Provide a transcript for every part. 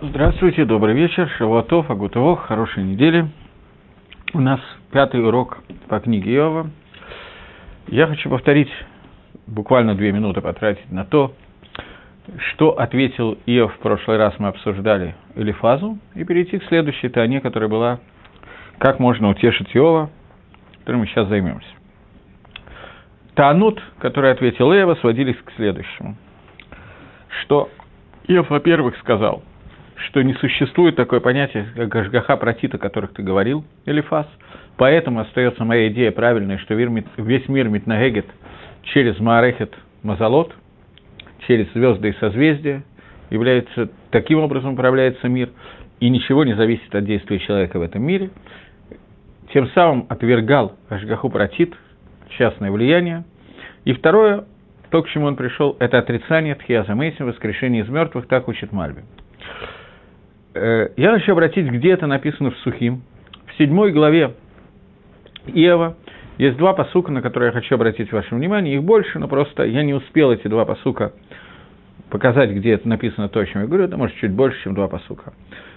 Здравствуйте, добрый вечер, Шавуатов, Агутовох, хорошей недели. У нас пятый урок по книге Иова. Я хочу повторить, буквально две минуты потратить на то, что ответил Иов в прошлый раз, мы обсуждали Элифазу, и перейти к следующей Тане, которая была «Как можно утешить Иова», которым мы сейчас займемся. Таанут, который ответил Иова, сводились к следующему, что Иов, во-первых, сказал – что не существует такое понятие, как Ашгаха Протит, о которых ты говорил, Элифас. Поэтому остается моя идея правильная, что весь мир Митнагегет через Маарехет Мазалот, через звезды и созвездия, является, таким образом управляется мир, и ничего не зависит от действия человека в этом мире. Тем самым отвергал Ашгаху Протит, частное влияние. И второе, то, к чему он пришел, это отрицание Тхиаза Мейсим, воскрешение из мертвых, так учит Мальби. Э, я хочу обратить, где это написано в Сухим. В седьмой главе Иова есть два посука, на которые я хочу обратить ваше внимание. Их больше, но просто я не успел эти два посука показать, где это написано то, о чем я говорю. Это может чуть больше, чем два посука.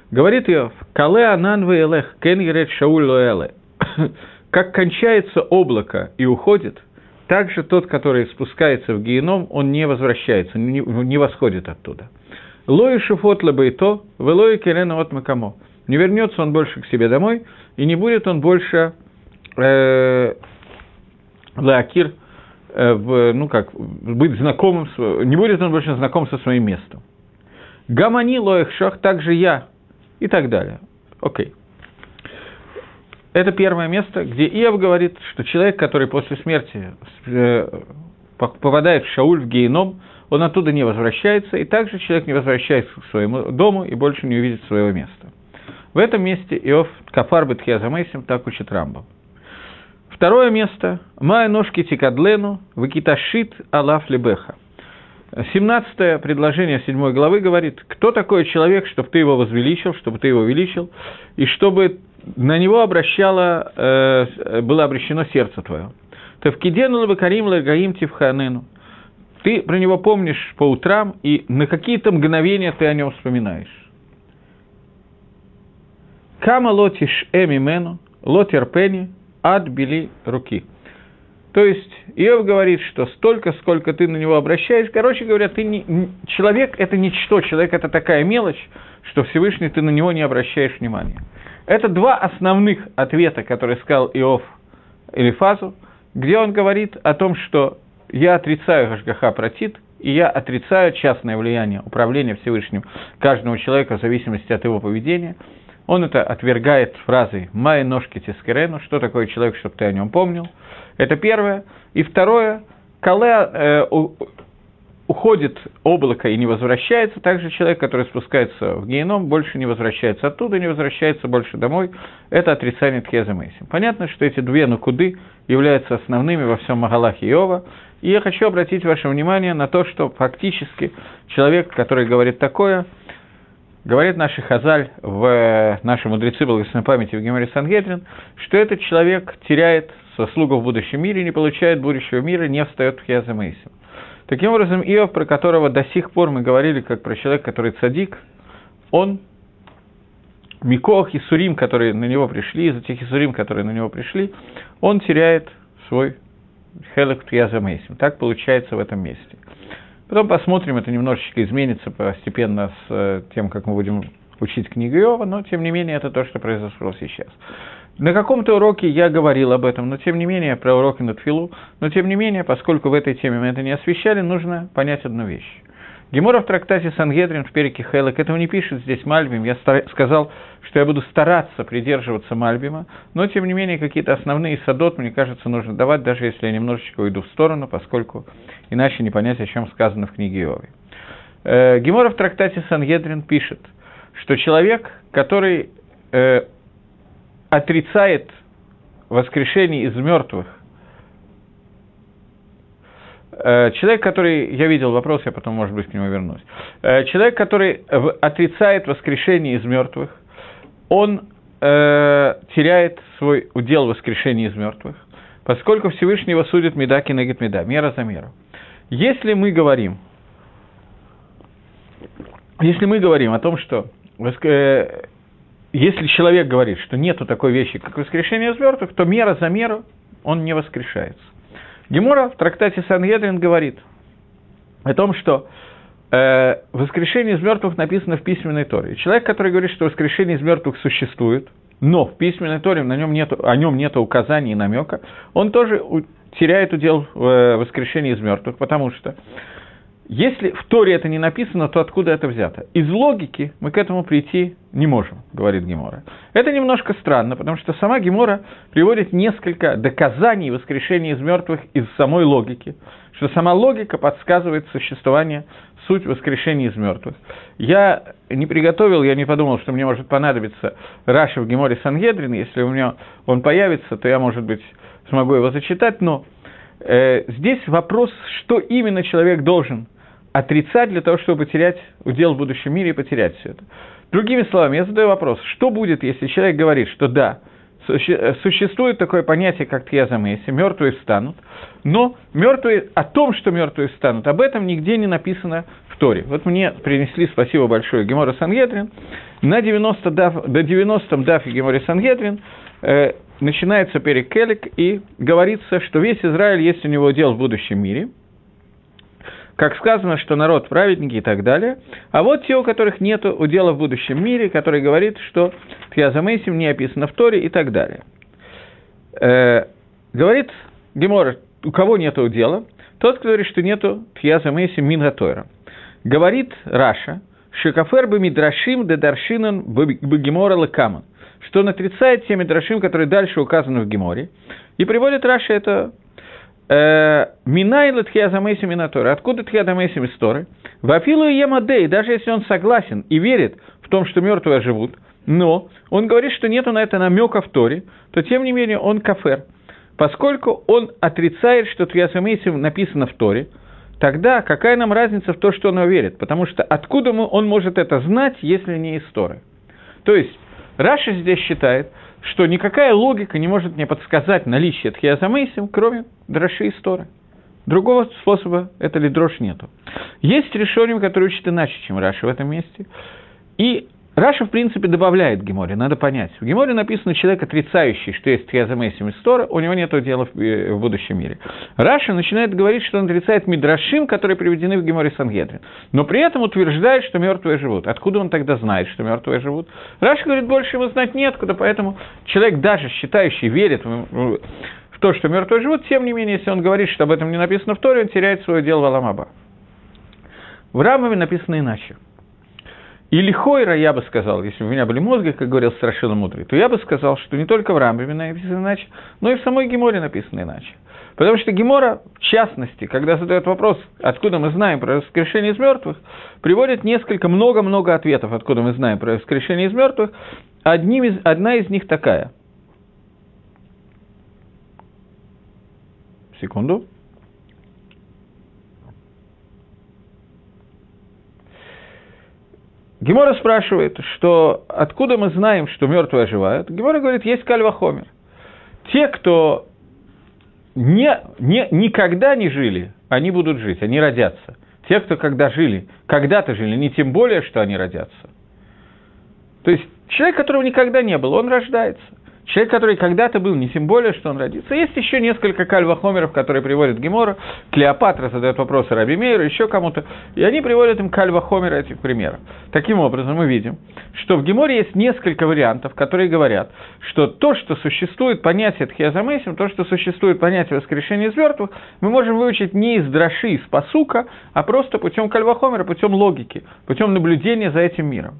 Говорит Иов, «Кале анан элех, кен ерет шауль лоэле». Как кончается облако и уходит, также тот, который спускается в геном, он не возвращается, не восходит оттуда – Лои шифот лабайто, велои керена от макамо. Не вернется он больше к себе домой, и не будет он больше э, лаакир, э, в, ну как, быть знакомым, не будет он больше знаком со своим местом. Гамани лоих шах, также я, и так далее. Окей. Это первое место, где Иов говорит, что человек, который после смерти э, попадает в Шауль, в геном, он оттуда не возвращается, и также человек не возвращается к своему дому и больше не увидит своего места. В этом месте Иов Кафар Бетхиазамейсим так учит Рамбам. Второе место – Майя ножки тикадлену, выкиташит алаф лебеха. 17 предложение 7 главы говорит, кто такой человек, чтобы ты его возвеличил, чтобы ты его увеличил, и чтобы на него обращало, э, было обращено сердце твое. Тавкидену лабакарим лагаим тивханену. Ты про него помнишь по утрам, и на какие-то мгновения ты о нем вспоминаешь. Кама лотиш эмимену, лотерпени, ад бели руки. То есть Иов говорит, что столько, сколько ты на него обращаешь, короче говоря, ты не, человек – это ничто, человек – это такая мелочь, что Всевышний ты на него не обращаешь внимания. Это два основных ответа, которые сказал Иов Элифазу, где он говорит о том, что я отрицаю Гашгаха Протит, и я отрицаю частное влияние управления Всевышним каждого человека в зависимости от его поведения. Он это отвергает фразой «Май ножки тискерену», что такое человек, чтобы ты о нем помнил. Это первое. И второе, Кале э, уходит облако и не возвращается, также человек, который спускается в геном, больше не возвращается оттуда, не возвращается больше домой. Это отрицание Тхеза. Понятно, что эти две нукуды являются основными во всем Магалахе Иова, и я хочу обратить ваше внимание на то, что фактически человек, который говорит такое, говорит наши Хазаль, в наши мудрецы благословенной памяти в Геморе Сангедрин, что этот человек теряет заслугу в будущем мире, не получает будущего мира, не встает в Хиаза Мейсим. Таким образом, Иов, про которого до сих пор мы говорили, как про человека, который цадик, он Микох и Сурим, которые на него пришли, из этих Исурим, которые на него пришли, он теряет свой Хелек Тьязамейсим. Так получается в этом месте. Потом посмотрим, это немножечко изменится постепенно с э, тем, как мы будем учить книгу Иова, но тем не менее это то, что произошло сейчас. На каком-то уроке я говорил об этом, но тем не менее, про уроки на Тфилу, но тем не менее, поскольку в этой теме мы это не освещали, нужно понять одну вещь. Гемора в трактате Сангедрин в перике Хелек этого не пишет здесь Мальбим. Я сказал, что я буду стараться придерживаться Мальбима, но, тем не менее, какие-то основные садот, мне кажется, нужно давать, даже если я немножечко уйду в сторону, поскольку иначе не понять, о чем сказано в книге Иовы. Э, Гемора в трактате Сангедрин пишет, что человек, который э, отрицает воскрешение из мертвых, человек, который, я видел вопрос, я потом, может быть, к нему вернусь. Э, человек, который отрицает воскрешение из мертвых, он э, теряет свой удел воскрешения из мертвых, поскольку Всевышний его судит меда кинегет меда, мера за меру. Если мы говорим, если мы говорим о том, что э, если человек говорит, что нету такой вещи, как воскрешение из мертвых, то мера за меру он не воскрешается. Гемора в трактате Сангедрин говорит о том, что э, воскрешение из мертвых написано в письменной Торе. Человек, который говорит, что воскрешение из мертвых существует, но в письменной Торе на нем нету, о нем нет указаний и намека, он тоже теряет удел в э, воскрешении из мертвых, потому что если в Торе это не написано, то откуда это взято? Из логики мы к этому прийти не можем, говорит Гемора. Это немножко странно, потому что сама Гемора приводит несколько доказаний воскрешения из мертвых из самой логики, что сама логика подсказывает существование, суть воскрешения из мертвых. Я не приготовил, я не подумал, что мне может понадобиться Раша в Геморе Сангедрин, если у меня он появится, то я, может быть, смогу его зачитать, но здесь вопрос, что именно человек должен – отрицать для того, чтобы потерять удел в будущем мире и потерять все это. Другими словами, я задаю вопрос, что будет, если человек говорит, что да, существует такое понятие, как Тьязамеси, мертвые встанут, но мертвые, о том, что мертвые встанут, об этом нигде не написано в Торе. Вот мне принесли, спасибо большое, Гемора Сангедрин, на 90 даф, до 90-м дафе Геморе Сангедрин э, начинается перекелик и говорится, что весь Израиль есть у него дел в будущем мире – как сказано, что народ праведники и так далее. А вот те, у которых нет удела в будущем мире, который говорит, что Тьязамейсим не описано в Торе и так далее. Э, говорит Гемор, у кого нет удела? Тот, кто говорит, что нету Тьязамейсим Мингатойра. Говорит Раша, Шикафер бы мидрашим де даршинан бы гемора лекаман, что он отрицает те мидрашим, которые дальше указаны в Геморе, и приводит Раши это Э, מניין לתחיית המתים מן התורה. Откуда תחיית המתים из Торы? ואפילו יהא מודה, даже если он согласен и верит в том, что мертвые живут, но он говорит, что нету на это намека в Торе, то тем не менее он כופר. Поскольку он отрицает, что תחיית המתים написано в Торе, тогда какая нам разница в то, что он верит? Потому что откуда он может это знать, если не из Торы? То есть, Раши здесь считает, что никакая логика не может мне подсказать наличие תחיית המתים, кроме драши из Торы. Другого способа это לדרוש нету. Есть ришоним, которые учат иначе, чем Раши в этом месте. И Раши, в принципе, добавляет Геморе, надо понять. В Геморе написано человек, отрицающий, что есть תחיית המתים из Торы, у него нет доли в, э, в будущем мире. Раши начинает говорить, что он отрицает Мидрашим, которые приведены в Геморе Сангедрин, но при этом утверждает, что мертвые живут. Откуда он тогда знает, что мертвые живут? Раши говорит, больше ему знать неоткуда, поэтому человек, даже считающий, верит в то, что мертвые живут, тем не менее, если он говорит, что об этом не написано в Торе, он теряет свое долю в עולם הבא. В Рамбаме написано иначе – לכאורה, я бы сказал, если бы у меня были мозги, как говорил Страшила Мудрый, то я бы сказал, что не только в Рамбаме написано иначе, но и в самой Геморе написано иначе. Потому что Гемора, в частности, когда задает вопрос, откуда мы знаем про воскрешение из мертвых, приводит несколько, много-много ответов, откуда мы знаем про воскрешение из мертвых. Одним из, одна из них такая. Секунду. Гемора спрашивает, что откуда мы знаем, что мертвые оживают. Гемора говорит, есть кальвахомер. Те, кто не, не, никогда не жили, они будут жить, они родятся. Те, кто когда жили, когда-то жили, не тем более, что они родятся. То есть человек, которого никогда не было, он рождается. Человек, который когда-то был, не тем более, что он родится. Есть еще несколько кальвахомеров, которые приводят Гемора. Клеопатра задает вопросы Раби Мейру, еще кому-то. И они приводят им кальвахомера этих примеров. Таким образом, мы видим, что в Геморе есть несколько вариантов, которые говорят, что то, что существует понятие Тхиазамейсим, то, что существует понятие воскрешения из мертвых, мы можем выучить не из Драши, из Пасука, а просто путем кальвахомера, путем логики, путем наблюдения за этим миром.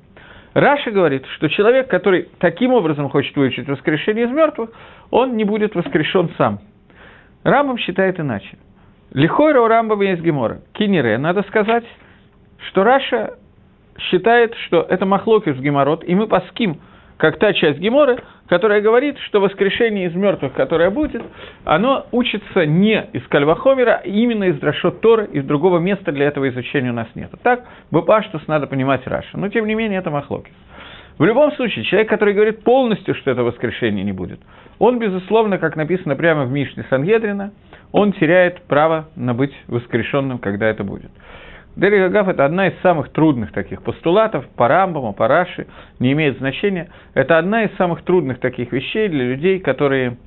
Раша говорит, что человек, который таким образом хочет выучить воскрешение из мертвых, он не будет воскрешен сам. Рамбам считает иначе. Лихойра у Рамбама есть гемора. Кинере, надо сказать, что Раши считает, что это מחלוקת גמרות, и мы паским – как та часть Геморы, которая говорит, что воскрешение из мертвых, которое будет, оно учится не из קל וחומר а, а именно из דרשות Торы, из другого места для этого изучения у нас нет. Так, בפשטות надо понимать Раши. Но, тем не менее, это מחלוקת. В любом случае, человек, который говорит полностью, что это воскрешение не будет, он, безусловно, как написано прямо в Мишне Сангедрина, он теряет право на быть воскрешенным, когда это будет. Дери Гагав – это одна из самых трудных таких постулатов по Рамбаму, по Раши, не имеет значения. Это одна из самых трудных таких вещей для людей, которые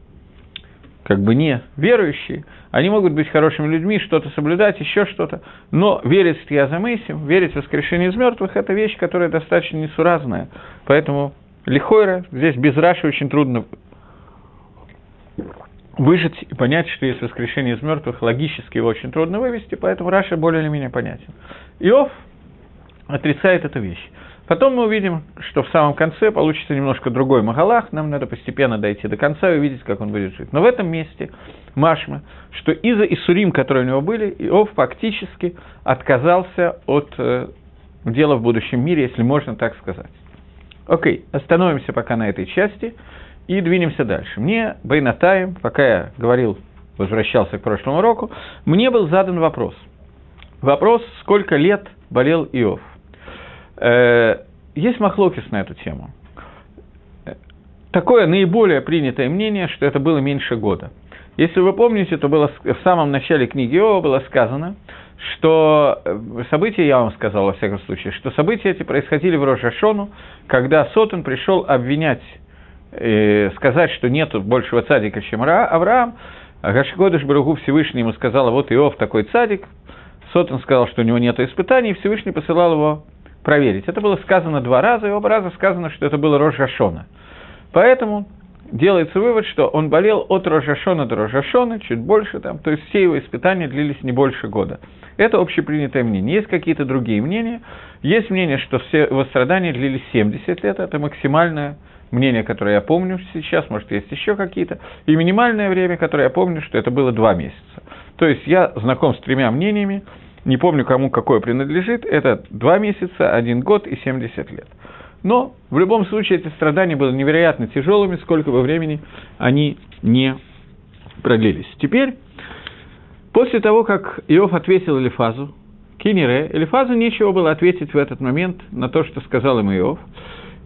как бы не верующие, они могут быть хорошими людьми, что-то соблюдать, еще что-то, но верить в Язамейсим, верить в воскрешение из мертвых – это вещь, которая достаточно несуразная. Поэтому Лихойра здесь без Раши очень трудно выжить и понять, что есть воскрешение из мертвых, логически его очень трудно вывести, поэтому Раша более или менее понятен. Иов отрицает эту вещь. Потом мы увидим, что в самом конце получится немножко другой Магалах, нам надо постепенно дойти до конца и увидеть, как он будет жить. Но в этом месте Машма, что из-за Исурим, которые у него были, Иов фактически отказался от э, дела в будущем мире, если можно так сказать. Окей, остановимся пока на этой части и двинемся дальше. Мне, Бейнатаем, пока я говорил, возвращался к прошлому уроку, мне был задан вопрос. Вопрос, сколько лет болел Иов. Э, есть махлокис на эту тему. Такое наиболее принятое мнение, что это было меньше года. Если вы помните, то было в самом начале книги Иова было сказано, что э, события, я вам сказал во всяком случае, что события эти происходили в Рожашону, когда Сотон пришел обвинять, э, сказать, что нет большего цадика, чем Авраам, а Гашкодыш Баругу Всевышний ему сказал, вот Иов такой цадик, Сотон сказал, что у него нет испытаний, и Всевышний посылал его проверить. Это было сказано два раза, и оба раза сказано, что это было Рожашона. Поэтому делается вывод, что он болел от Рожашона до Рожашона, чуть больше там, то есть все его испытания длились не больше года. Это общепринятое мнение. Есть какие-то другие мнения. Есть мнение, что все его страдания длились 70 лет, это максимальное мнение, которое я помню сейчас, может, есть еще какие-то, и минимальное время, которое я помню, что это было два месяца. То есть я знаком с тремя мнениями, не помню, кому какое принадлежит, это два месяца, один год и 70 лет. Но в любом случае эти страдания были невероятно тяжелыми, сколько бы времени они не продлились. Теперь, после того, как Иов ответил Элифазу, Кинере, Элифазу нечего было ответить в этот момент на то, что сказал ему Иов,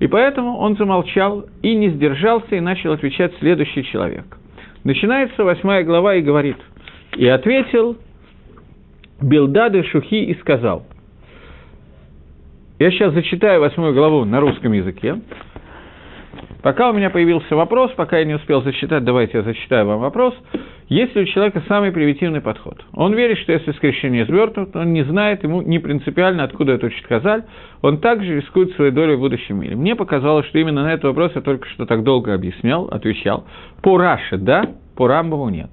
и поэтому он замолчал и не сдержался, и начал отвечать следующий человек. Начинается восьмая глава и говорит, «И ответил Билдады Шухи и сказал. Я сейчас зачитаю восьмую главу на русском языке. Пока у меня появился вопрос, пока я не успел зачитать, давайте я зачитаю вам вопрос. Если у человека самый примитивный подход? Он верит, что есть воскрешение мертвых, он не знает, ему не принципиально, откуда это учит חז״ל, он также рискует своей долей в будущем мире. Мне показалось, что именно на этот вопрос я только что так долго объяснял, отвечал. По Раши – да, по Рамбаму – нет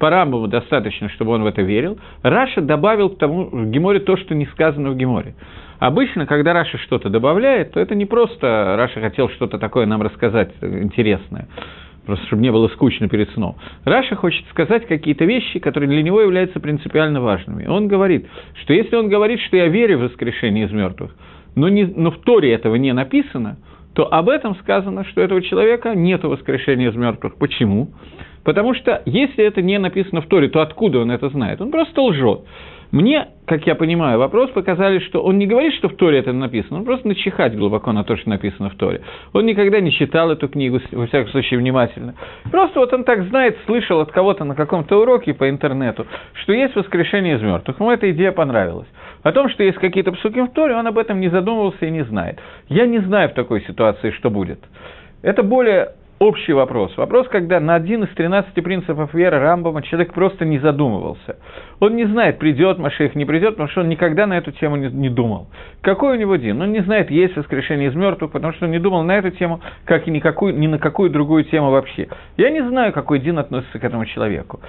по Рамбаму достаточно, чтобы он в это верил. Раши добавил к тому в Геморе то, что не сказано в Геморе. Обычно, когда Раши что-то добавляет, то это не просто Раши хотел что-то такое нам рассказать интересное, просто чтобы не было скучно перед сном. Раша хочет сказать какие-то вещи, которые для него являются принципиально важными. Он говорит, что если он говорит, что я верю в воскрешение из мертвых, но, не, но в Торе этого не написано, то об этом сказано, что этого человека нет воскрешения из мертвых. Почему? Потому что если это не написано в Торе, то откуда он это знает? Он просто лжет. Мне, как я понимаю, вопрос показали, что он не говорит, что в Торе это написано, он просто начихать глубоко на то, что написано в Торе. Он никогда не читал эту книгу, во всяком случае, внимательно. Просто вот он так знает, слышал от кого-то на каком-то уроке по интернету, что есть воскрешение из мертвых. Ему эта идея понравилась. О том, что есть какие-то псуки в Торе, он об этом не задумывался и не знает. Я не знаю в такой ситуации, что будет. Это более общий вопрос. Вопрос, когда на один из 13 принципов веры Рамбама человек просто не задумывался. Он не знает, придет Машех, не придет, потому что он никогда на эту тему не, не думал. Какой у него дин? Он не знает, есть воскрешение из мертвых, потому что он не думал на эту тему, как и никакую, ни на какую другую тему вообще. Я не знаю, какой дин относится к этому человеку.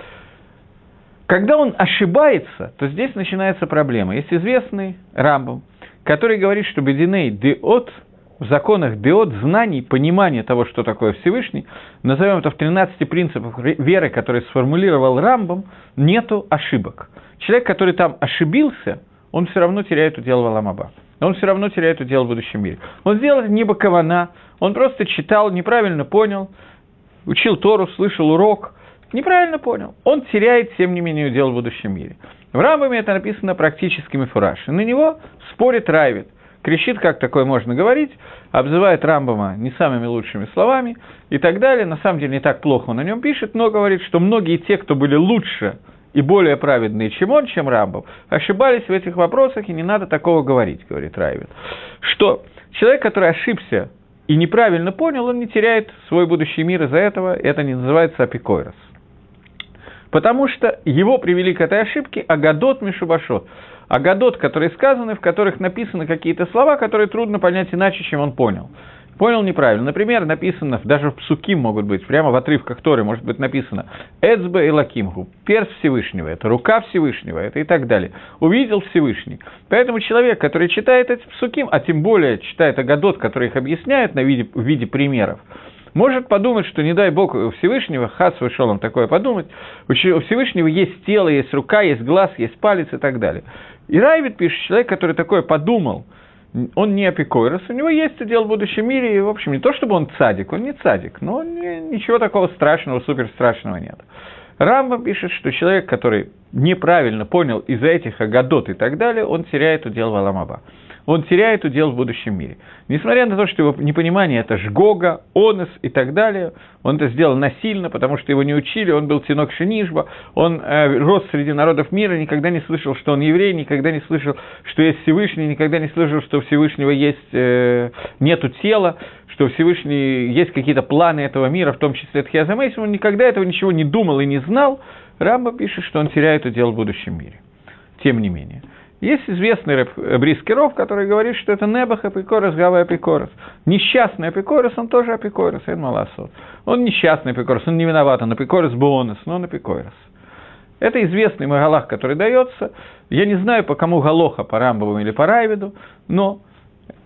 Когда он ошибается, то здесь начинается проблема. Есть известный Рамбам, который говорит, что бединей деот – в законах деот знаний, понимания того, что такое Всевышний, назовем это в 13 принципах веры, которые сформулировал Рамбом, нету ошибок. Человек, который там ошибился, он все равно теряет удел Валамаба. Он все равно теряет удел в будущем мире. Он сделал не бакована, он просто читал, неправильно понял, учил Тору, слышал урок, неправильно понял. Он теряет, тем не менее, удел в будущем мире. В Рамбаме это написано практическими фуражами. На него спорит Райвит – кричит, как такое можно говорить, обзывает Рамбама не самыми лучшими словами и так далее. На самом деле не так плохо он о нем пишет, но говорит, что многие те, кто были лучше и более праведные, чем он, чем Рамбов, ошибались в этих вопросах, и не надо такого говорить, говорит Райвин. Что человек, который ошибся и неправильно понял, он не теряет свой будущий мир из-за этого, это не называется апикойрос. Потому что его привели к этой ошибке Агадот Мишубашот. Агадот, которые сказаны, в которых написаны какие-то слова, которые трудно понять иначе, чем он понял понял неправильно. Например, написано, даже в псуки могут быть, прямо в отрывках Торы может быть написано «Эцбе и лакимгу» – перст Всевышнего, это рука Всевышнего, это и так далее. Увидел Всевышний. Поэтому человек, который читает эти псуким, а тем более читает Агадот, который их объясняет на виде, в виде примеров, может подумать, что не дай Бог у Всевышнего, хас вышел он такое подумать, у Всевышнего есть тело, есть рука, есть глаз, есть палец и так далее. И Райвит пишет, человек, который такое подумал – он не апикойрос, у него есть удел в будущем мире, и, в общем, не то чтобы он цадик, он не цадик, но ничего такого страшного, супер страшного нет. Рамба пишет, что человек, который неправильно понял из-за этих агадот и так далее, он теряет удел в Аламаба он теряет удел в будущем мире. Несмотря на то, что его непонимание – это жгога, онес и так далее, он это сделал насильно, потому что его не учили, он был тинок Шинишба, он э, рос среди народов мира, никогда не слышал, что он еврей, никогда не слышал, что есть Всевышний, никогда не слышал, что у Всевышнего есть, э, нету тела, что у Всевышний есть какие-то планы этого мира, в том числе Тхиазамейсим, он никогда этого ничего не думал и не знал, Рамба пишет, что он теряет удел в будущем мире. Тем не менее. Есть известный Брискеров, который говорит, что это Небах Апикорос, Гава Апикорос. Несчастный Апикорос, он тоже Апикорос, Эн Маласот. Он несчастный Апикорос, он не виноват, он Апикорос Бонус, но он Апикорос. Это известный Магалах, который дается. Я не знаю, по кому Галоха, по Рамбову или по Райвиду, но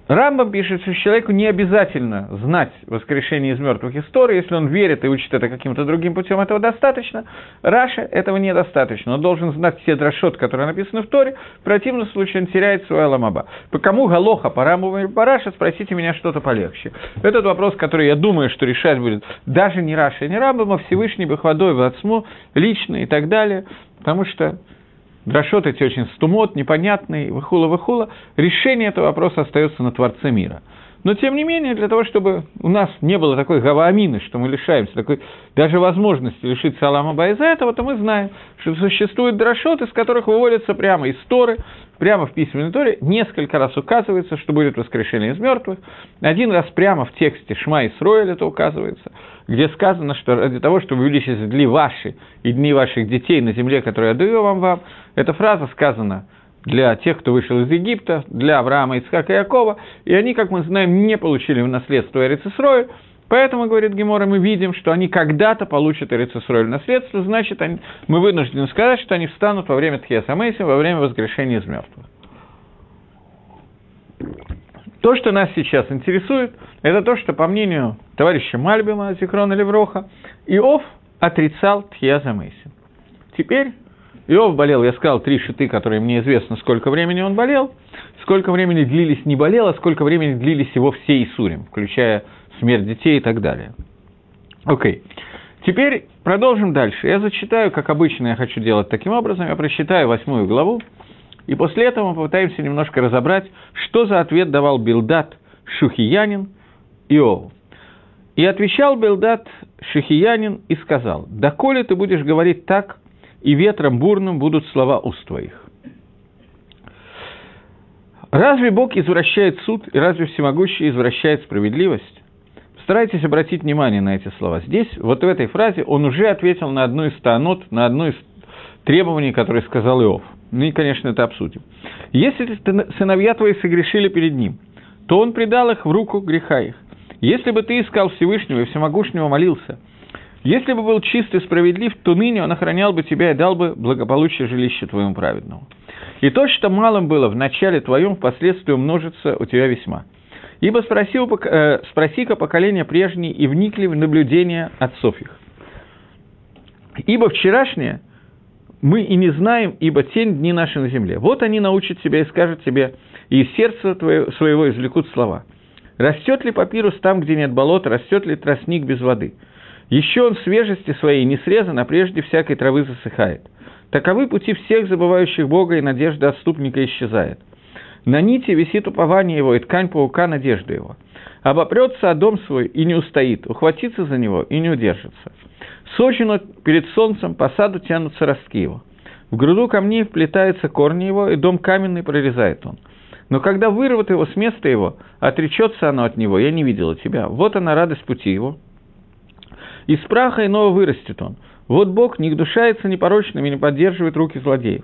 Рамбам пишет, что человеку не обязательно знать воскрешение из мертвых историй, если он верит и учит это каким-то другим путем, этого достаточно. Раши этого недостаточно. Он должен знать все דרשות, которые написаны в Торе, в противном случае он теряет свой עולם הבא. По кому הלכה, по Рамбаму или по Раши, спросите меня что-то полегче. Этот вопрос, который я думаю, что решать будет даже не Раши не Рамбам, а Всевышний בכבודו ובעצמו, лично и так далее, потому что דרשות эти очень סתומות, непонятный, וכולי וכולי. Решение этого вопроса остается на Творце мира. Но, тем не менее, для того, чтобы у нас не было такой הוה אמינא, что мы лишаемся такой даже возможности лишиться Алама из-за этого, то мы знаем, что существуют дрошот, из которых выводятся прямо из Торы, прямо в письменной Торе, несколько раз указывается, что будет воскрешение из мертвых. Один раз прямо в тексте Шма и Сроэль это указывается, где сказано, что ради того, чтобы увеличить дни ваши и дни ваших детей на земле, которую я даю вам, вам, эта фраза сказана для тех, кто вышел из Египта, для Авраама, Ицхака и Якова, и они, как мы знаем, не получили в наследство Эрицесрой, поэтому, говорит Гемора, мы видим, что они когда-то получат Эрицесрой в наследство, значит, они, мы вынуждены сказать, что они встанут во время Тхиасамейса, во время воскрешения из мертвых. То, что нас сейчас интересует, это то, что, по мнению товарища Мальбима, Зикрона Левроха, Иов отрицал Тхиазамейси. Теперь Иов болел, я сказал, три шиты, которые мне известно, сколько времени он болел, сколько времени длились не болел, а сколько времени длились его все Исурим, включая смерть детей и так далее. Окей. Okay. Теперь продолжим дальше. Я зачитаю, как обычно я хочу делать таким образом, я прочитаю восьмую главу, и после этого мы попытаемся немножко разобрать, что за ответ давал Билдат Шухиянин Иову. И отвечал Билдат Шухиянин и сказал, «Доколе ты будешь говорить так, и ветром бурным будут слова уст твоих. Разве Бог извращает суд, и разве Всемогущий извращает справедливость? Старайтесь обратить внимание на эти слова. Здесь, вот в этой фразе, он уже ответил на одну из таанот, на одно из требований, которые сказал Иов. Ну и, конечно, это обсудим. Если сыновья твои согрешили перед ним, то он предал их в руку греха их. Если бы ты искал Всевышнего и Всемогущего молился – если бы был чист и справедлив, то ныне он охранял бы тебя и дал бы благополучие жилища твоему праведному. И то, что малым было в начале твоем, впоследствии умножится у тебя весьма. Ибо спросил, э, спроси-ка поколение прежние и вникли в наблюдения отцов их. Ибо вчерашнее мы и не знаем, ибо тень дни наши на земле. Вот они научат тебя и скажут тебе, и из сердца твоего, своего извлекут слова. Растет ли папирус там, где нет болота, растет ли тростник без воды – еще он свежести своей не срезан, а прежде всякой травы засыхает. Таковы пути всех забывающих Бога, и надежда отступника исчезает. На нити висит упование его, и ткань паука – надежда его. Обопрется о дом свой и не устоит, ухватится за него и не удержится. Сочину перед солнцем по саду тянутся ростки его. В груду камней вплетаются корни его, и дом каменный прорезает он. Но когда вырвут его с места его, отречется оно от него, я не видела тебя. Вот она радость пути его. Из праха иного вырастет он. Вот Бог не гнушается непорочными, не поддерживает руки злодеев.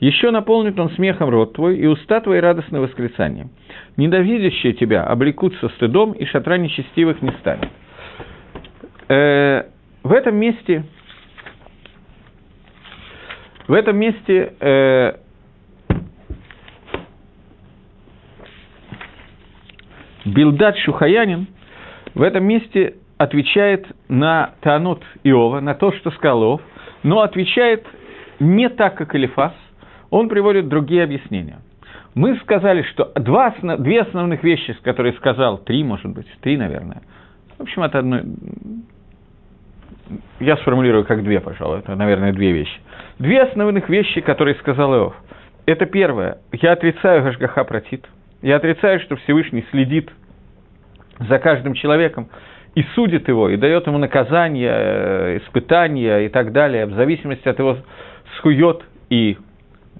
Еще наполнит он смехом рот твой, и уста твои радостно восклицанием. Недовидящие тебя облекутся стыдом, и шатра нечестивых не станет. Э, в этом месте, в этом месте э, Билдат Шухаянин в этом месте отвечает на Таанот Иова, на то, что сказал Иов, но отвечает не так, как Элифас, он приводит другие объяснения. Мы сказали, что два, две основных вещи, которые сказал, три, может быть, три, наверное. В общем, это одно... Я сформулирую как две, пожалуй, это, наверное, две вещи. Две основных вещи, которые сказал Иов. Это первое. Я отрицаю Гашгаха Протит. Я отрицаю, что Всевышний следит за каждым человеком и судит его, и дает ему наказание, э, испытания и так далее, в зависимости от его схует и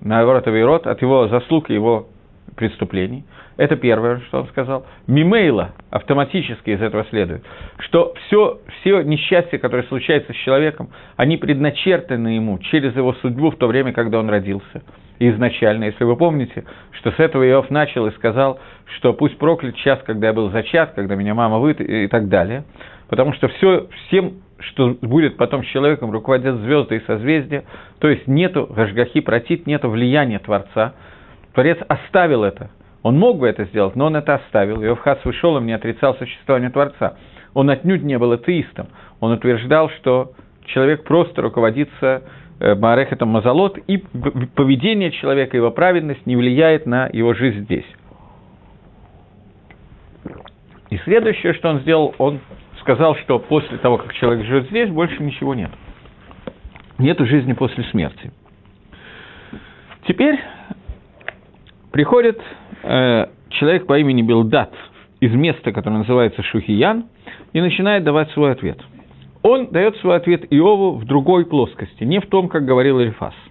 наоборот, Авейрот, от его заслуг и его преступлений. Это первое, что он сказал. Мимейла автоматически из этого следует, что все, все несчастья, которые случаются с человеком, они предначертаны ему через его судьбу в то время, когда он родился. Изначально, если вы помните, что с этого Иов начал и сказал, что пусть проклят час, когда я был зачат, когда меня мама вы и так далее, потому что все, всем что будет потом с человеком, руководят звезды и созвездия, то есть нету гашгахи протит, нету влияния Творца. Творец оставил это. Он мог бы это сделать, но он это оставил. Иовхас вышел и не отрицал существование Творца. Он отнюдь не был атеистом. Он утверждал, что человек просто руководится э, Маарехетом Мазалот, и поведение человека, его праведность не влияет на его жизнь здесь. И следующее, что он сделал, он сказал, что после того, как человек живет здесь, больше ничего нет. Нет жизни после смерти. Теперь приходит э, человек по имени Билдат из места, которое называется Шухиян, и начинает давать свой ответ. Он дает свой ответ Иову в другой плоскости, не в том, как говорил Эльфас –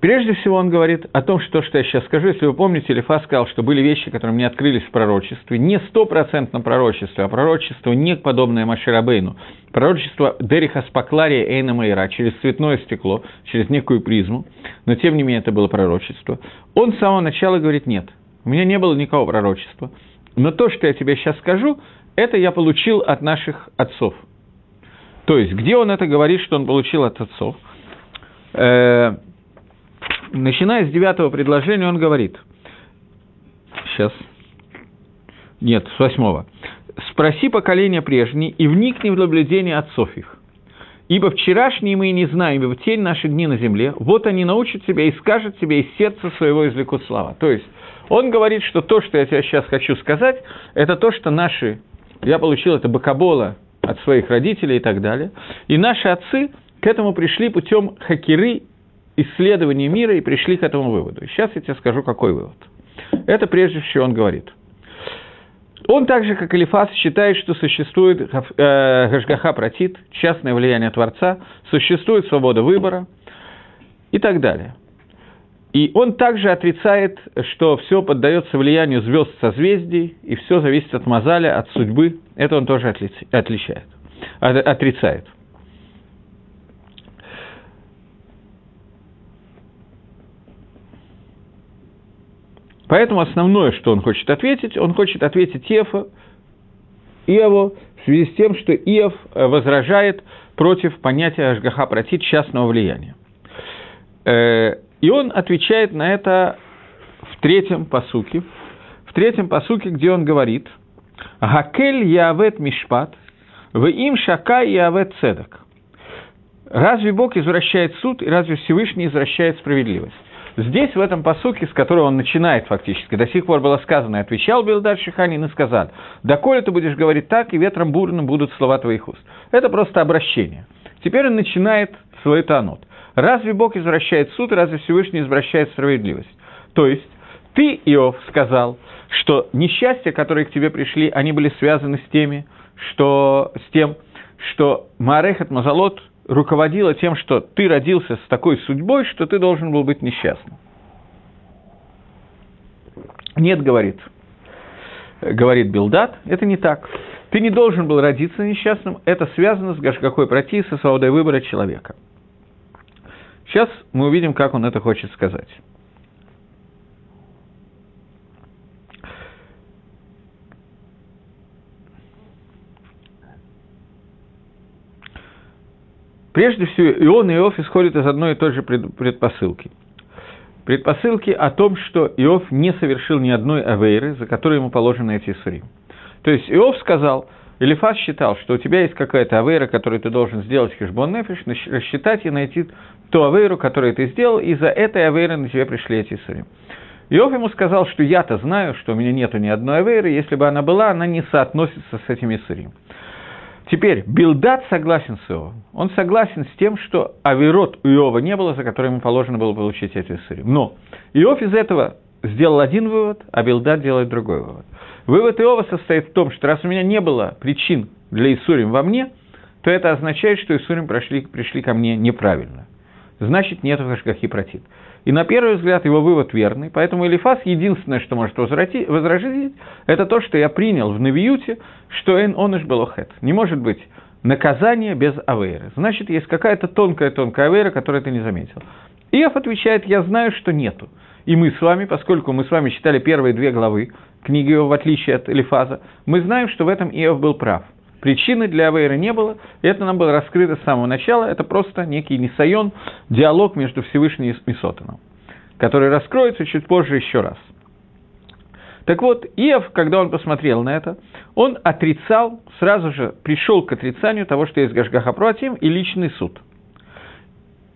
Прежде всего он говорит о том, что, что я сейчас скажу, если вы помните, Лифа сказал, что были вещи, которые мне открылись в пророчестве, не стопроцентно пророчество, а пророчество не подобное Маширабейну, пророчество Дериха Спаклария Эйна Мейра через цветное стекло, через некую призму, но тем не менее это было пророчество. Он с самого начала говорит, нет, у меня не было никакого пророчества, но то, что я тебе сейчас скажу, это я получил от наших отцов. То есть, где он это говорит, что он получил от отцов? Э, начиная с девятого предложения, он говорит, сейчас, нет, с восьмого, «Спроси поколение прежние и вникни в наблюдение отцов их. Ибо вчерашние мы и не знаем, ибо тень наши дни на земле, вот они научат тебя и скажут тебе из сердца своего извлекут слова». То есть, он говорит, что то, что я тебе сейчас хочу сказать, это то, что наши, я получил это бакабола от своих родителей и так далее, и наши отцы к этому пришли путем хакеры исследования мира и пришли к этому выводу. Сейчас я тебе скажу, какой вывод. Это прежде всего он говорит. Он также, как Элифас, считает, что существует э, Гашгаха Протит, частное влияние Творца, существует свобода выбора и так далее. И он также отрицает, что все поддается влиянию звезд созвездий, и все зависит от Мазаля, от судьбы. Это он тоже отличает, отрицает. Поэтому основное, что он хочет ответить, он хочет ответить Иофа, Иову в связи с тем, что Иов э, возражает против понятия Ашгаха протит частного влияния. И он отвечает на это в третьем посуке, в третьем посуке, где он говорит «Гакель явет мишпат, в им шака явет цедок». Разве Бог извращает суд, и разве Всевышний извращает справедливость? Здесь, в этом посуке, с которого он начинает фактически, до сих пор было сказано, и отвечал Билдар Шиханин и сказал, «Доколе ты будешь говорить так, и ветром бурным будут слова твоих уст». Это просто обращение. Теперь он начинает свой танот. Разве Бог извращает суд, разве Всевышний извращает справедливость? То есть, ты, Иов, сказал, что несчастья, которые к тебе пришли, они были связаны с теми, что, с тем, что Маарехет Мазалот руководила тем, что ты родился с такой судьбой, что ты должен был быть несчастным. Нет, говорит, говорит Билдат, это не так. Ты не должен был родиться несчастным, это связано с Гашгахой Прати, со свободой выбора человека. Сейчас мы увидим, как он это хочет сказать. Прежде всего, и и Иов исходят из одной и той же предпосылки. Предпосылки о том, что Иов не совершил ни одной авейры, за которую ему положены эти сурим. То есть Иов сказал, Элифас считал, что у тебя есть какая-то авейра, которую ты должен сделать хешбон нефиш, рассчитать и найти ту авейру, которую ты сделал, и за этой авейрой на тебя пришли эти сурим. Иов ему сказал, что я-то знаю, что у меня нету ни одной авейры, если бы она была, она не соотносится с этими сурим. Теперь, Билдат согласен с Иовом. Он согласен с тем, что Аверот у Иова не было, за который ему положено было получить эти Исурим. Но Иов из этого сделал один вывод, а Билдат делает другой вывод. Вывод Иова состоит в том, что раз у меня не было причин для Исурим во мне, то это означает, что Исурим пришли, пришли ко мне неправильно. Значит, нет Хашгахи протит. И на первый взгляд его вывод верный, поэтому Элифас единственное, что может возразить, это то, что я принял в Навиюте, что он оныш белохет. Не может быть наказание без авейры. Значит, есть какая-то тонкая-тонкая авейра, которую ты не заметил. Иов отвечает, я знаю, что нету. И мы с вами, поскольку мы с вами читали первые две главы книги Иова, в отличие от Элифаза, мы знаем, что в этом Иов был прав. Причины для авейры не было, и это нам было раскрыто с самого начала, это просто некий несайон, диалог между Всевышним и Сотаном, который раскроется чуть позже еще раз. Так вот, Иов, когда он посмотрел на это, он отрицал, сразу же пришел к отрицанию того, что есть Гашгаха Протим и личный суд.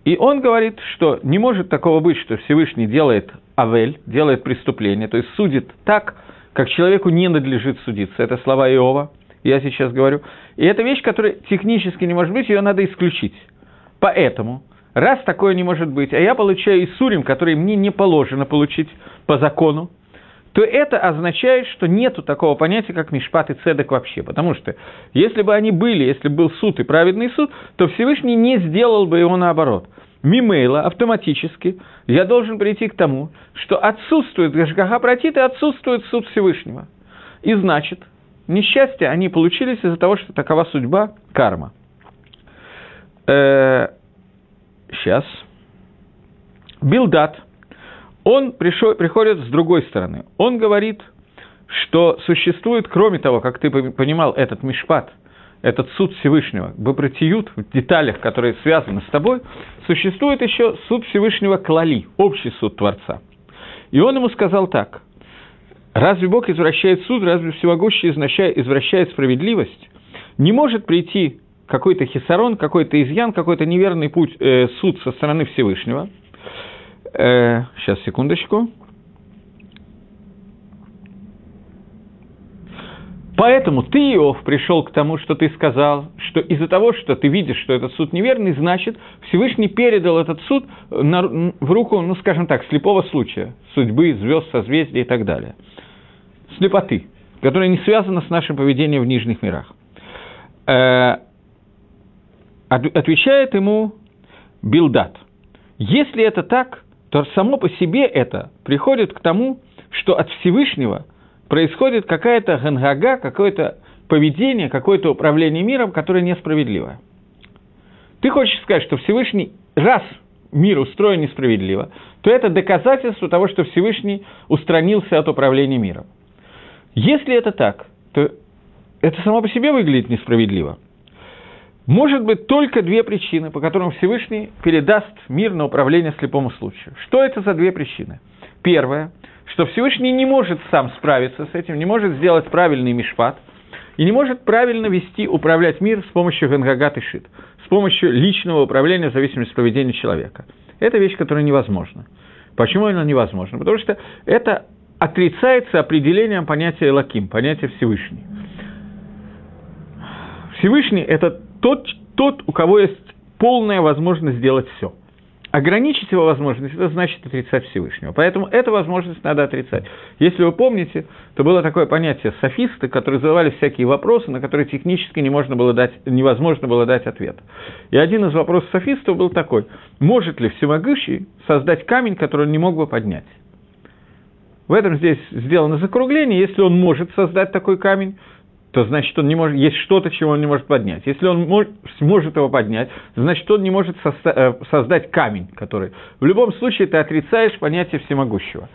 И он говорит, что не может такого быть, что Всевышний делает авель, делает преступление, то есть судит так, как человеку не надлежит судиться. Это слова Иова, я сейчас говорю. И это вещь, которая технически не может быть, ее надо исключить. Поэтому, раз такое не может быть, а я получаю Исурим, который мне не положено получить по закону, то это означает, что нету такого понятия, как Мишпат и Цедек вообще. Потому что если бы они были, если бы был суд и праведный суд, то Всевышний не сделал бы его наоборот. Мимейла автоматически я должен прийти к тому, что отсутствует Гашгаха Протит и отсутствует суд Всевышнего. И значит, несчастья они получились из-за того, что такова судьба карма. Э, сейчас. Билдат он пришел, приходит с другой стороны. Он говорит, что существует, кроме того, как ты понимал, этот мишпат, этот суд Всевышнего, Бапратиют, в деталях, которые связаны с тобой, существует еще суд Всевышнего Клали, общий суд Творца. И он ему сказал так, разве Бог извращает суд, разве Всевогущий извращает справедливость? Не может прийти какой-то хисарон, какой-то изъян, какой-то неверный путь, э, суд со стороны Всевышнего – Э, сейчас, секундочку. Поэтому ты, Иов, пришел к тому, что ты сказал, что из-за того, что ты видишь, что этот суд неверный, значит, Всевышний передал этот суд на, в руку, ну, скажем так, слепого случая, судьбы, звезд, созвездий и так далее. Слепоты, которая не связана с нашим поведением в нижних мирах. Э, отвечает ему Билдат. Если это так, то само по себе это приходит к тому, что от Всевышнего происходит какая-то гангага, какое-то поведение, какое-то управление миром, которое несправедливое. Ты хочешь сказать, что Всевышний, раз мир устроен несправедливо, то это доказательство того, что Всевышний устранился от управления миром. Если это так, то это само по себе выглядит несправедливо. Может быть только две причины, по которым Всевышний передаст мир на управление слепому случаю. Что это за две причины? Первое, что Всевышний не может сам справиться с этим, не может сделать правильный мишпат, и не может правильно вести, управлять мир с помощью Гангагат и Шит, с помощью личного управления в зависимости от поведения человека. Это вещь, которая невозможна. Почему она невозможна? Потому что это отрицается определением понятия Лаким, понятия Всевышний. Всевышний – это тот, тот, у кого есть полная возможность сделать все. ограничить его возможность, это значит отрицать Всевышнего. Поэтому эту возможность надо отрицать. Если вы помните, то было такое понятие софисты, которые задавали всякие вопросы, на которые технически не можно было дать, невозможно было дать ответ. И один из вопросов софистов был такой, может ли всемогущий создать камень, который он не мог бы поднять? В этом здесь сделано закругление. Если он может создать такой камень, то значит, он не может, есть что-то, чего он не может поднять. Если он может, сможет его поднять, значит, он не может созда, э, создать камень, который... В любом случае, ты отрицаешь понятие всемогущего.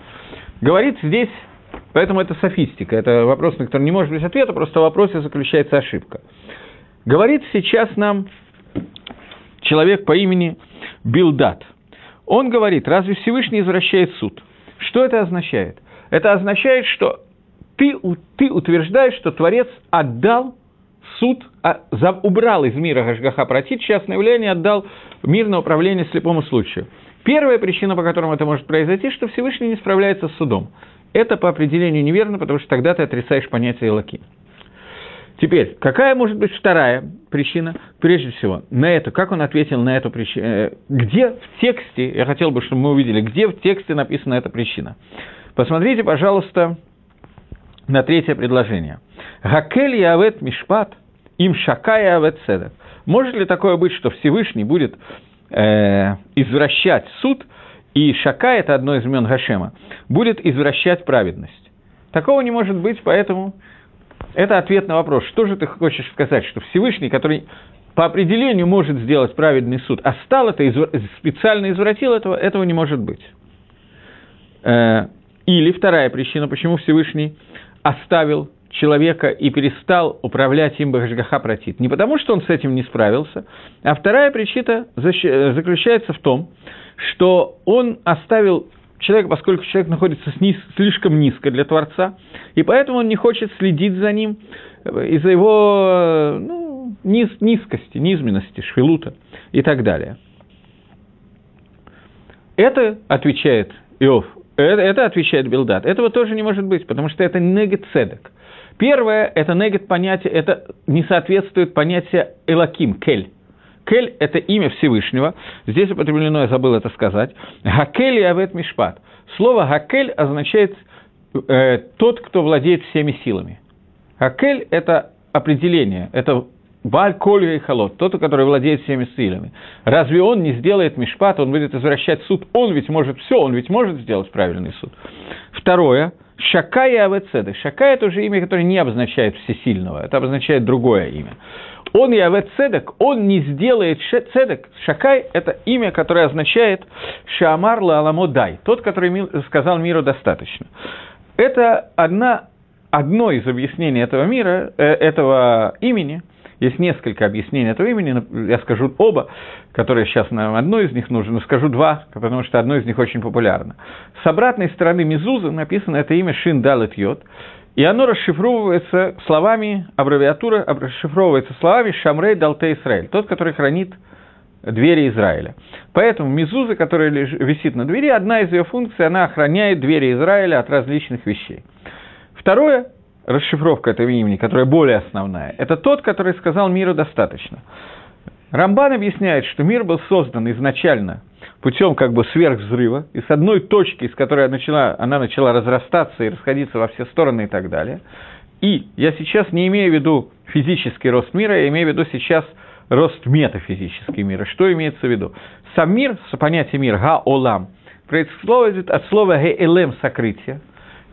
Говорит здесь, поэтому это софистика, это вопрос, на который не может быть ответа, просто в вопросе заключается ошибка. Говорит сейчас нам человек по имени Билдат. Он говорит, разве Всевышний извращает суд? Что это означает? Это означает, что ты, ты утверждаешь, что Творец отдал суд, а, убрал из мира Гашгаха Протит, частное явление, отдал мир на управление слепому случаю. Первая причина, по которой это может произойти, что Всевышний не справляется с судом. Это по определению неверно, потому что тогда ты отрицаешь понятие Элаки. Теперь, какая может быть вторая причина? Прежде всего, на это, как он ответил на эту причину? Э, где в тексте, я хотел бы, чтобы мы увидели, где в тексте написана эта причина. Посмотрите, пожалуйста, на третье предложение. Гакель явет мишпат, им шакая явет седек. Может ли такое быть, что Всевышний будет э, извращать суд, и Шака, это одно из имен Гашема, будет извращать праведность? Такого не может быть, поэтому это ответ на вопрос, что же ты хочешь сказать, что Всевышний, который по определению может сделать праведный суд, а стал это, специально извратил этого, этого не может быть. Э, или вторая причина, почему Всевышний оставил человека и перестал управлять им Бахашгаха Протит. Не потому, что он с этим не справился, а вторая причина заключается в том, что он оставил человека, поскольку человек находится сниз, слишком низко для Творца, и поэтому он не хочет следить за ним из-за его ну, низ, низкости, низменности, швелута и так далее. Это, отвечает Иов, это, это отвечает Билдат. Этого тоже не может быть, потому что это негет цедек. Первое, это негет понятие, это не соответствует понятию элаким, кель. Кель – это имя Всевышнего. Здесь употреблено, я забыл это сказать. Гакель и авет мишпат. Слово гакель означает э, тот, кто владеет всеми силами. Гакель – это определение, это Баль Кольга и тот, который владеет всеми силами. Разве он не сделает мишпат, он будет извращать суд? Он ведь может все, он ведь может сделать правильный суд. Второе. Шака и Авецедек. Шака – это уже имя, которое не обозначает всесильного, это обозначает другое имя. Он и Авецедек, он не сделает цедек. Шакай – это имя, которое означает Шамар Дай, тот, который сказал миру достаточно. Это одна, одно из объяснений этого мира, э, этого имени – есть несколько объяснений этого имени, я скажу оба, которые сейчас нам одно из них нужно, но скажу два, потому что одно из них очень популярно. С обратной стороны Мизузы написано это имя Шин Далет Йод, и оно расшифровывается словами, аббревиатура расшифровывается словами Шамрей Далте Израиль, тот, который хранит двери Израиля. Поэтому Мизуза, которая висит на двери, одна из ее функций, она охраняет двери Израиля от различных вещей. Второе, расшифровка этого имени, которая более основная, это тот, который сказал миру достаточно. Рамбан объясняет, что мир был создан изначально путем как бы сверхвзрыва, и с одной точки, из которой она начала, она начала разрастаться и расходиться во все стороны и так далее. И я сейчас не имею в виду физический рост мира, я имею в виду сейчас рост метафизический мира. Что имеется в виду? Сам мир, понятие мир, га-олам, происходит от слова ге-элем – сокрытие,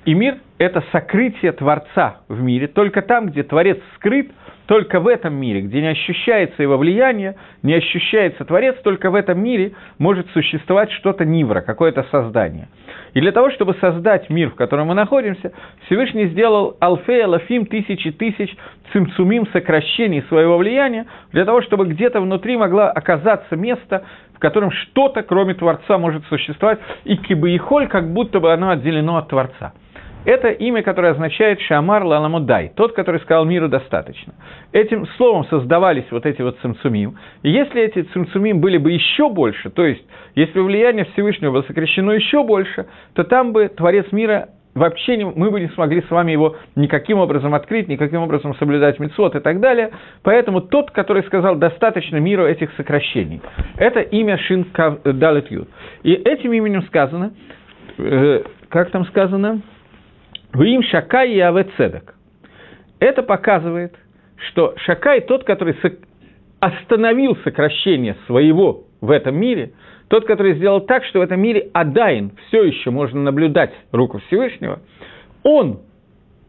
и мир – это сокрытие Творца в мире. Только там, где Творец скрыт, только в этом мире, где не ощущается его влияние, не ощущается Творец, только в этом мире может существовать что-то нивра, какое-то создание. И для того, чтобы создать мир, в котором мы находимся, Всевышний сделал алфея, лафим, тысячи тысяч цимцумим сокращений своего влияния, для того, чтобы где-то внутри могло оказаться место, в котором что-то, кроме Творца, может существовать, и кибаихоль, как будто бы оно отделено от Творца – это имя, которое означает Шамар Лаламудай, тот, который сказал миру достаточно. Этим словом создавались вот эти вот цимцумим. И если эти цимцумим были бы еще больше, то есть если влияние Всевышнего было сокращено еще больше, то там бы Творец мира вообще не, мы бы не смогли с вами его никаким образом открыть, никаким образом соблюдать мецвод и так далее. Поэтому тот, который сказал, достаточно миру этих сокращений, это имя Шин Далет Юд. И этим именем сказано, э, как там сказано, «Вим Шакай и Аве Цедек». Это показывает, что Шакай тот, который остановил сокращение своего в этом мире, тот, который сделал так, что в этом мире Адайн все еще можно наблюдать руку Всевышнего, он,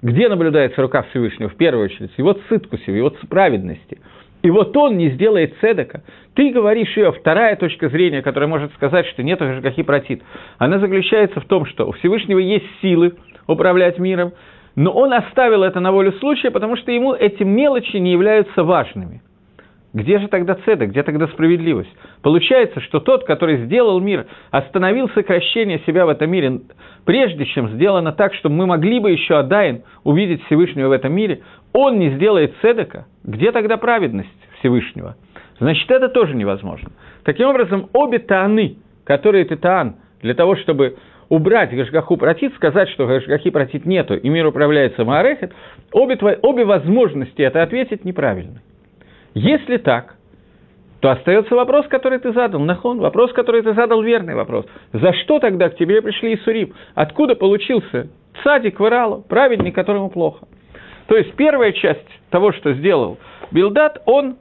где наблюдается рука Всевышнего, в первую очередь, его циткусе, его праведности, и вот он не сделает цедека, ты говоришь ее, вторая точка зрения, которая может сказать, что нет Гашгахи протит, она заключается в том, что у Всевышнего есть силы управлять миром, но он оставил это на волю случая, потому что ему эти мелочи не являются важными. Где же тогда цеда, где тогда справедливость? Получается, что тот, который сделал мир, остановил сокращение себя в этом мире, прежде чем сделано так, чтобы мы могли бы еще Адайн увидеть Всевышнего в этом мире, он не сделает цедека, где тогда праведность Всевышнего? Значит, это тоже невозможно. Таким образом, обе тааны, которые ты таан, для того, чтобы убрать Гашгаху протит, сказать, что Гашгахи протит нету, и мир управляется Маарехет, обе, твои, обе возможности это ответить неправильно. Если так, то остается вопрос, который ты задал, Нахон, вопрос, который ты задал, верный вопрос. За что тогда к тебе пришли Исурим? Откуда получился цадик Вырало, праведник, которому плохо? То есть первая часть того, что сделал Билдат, он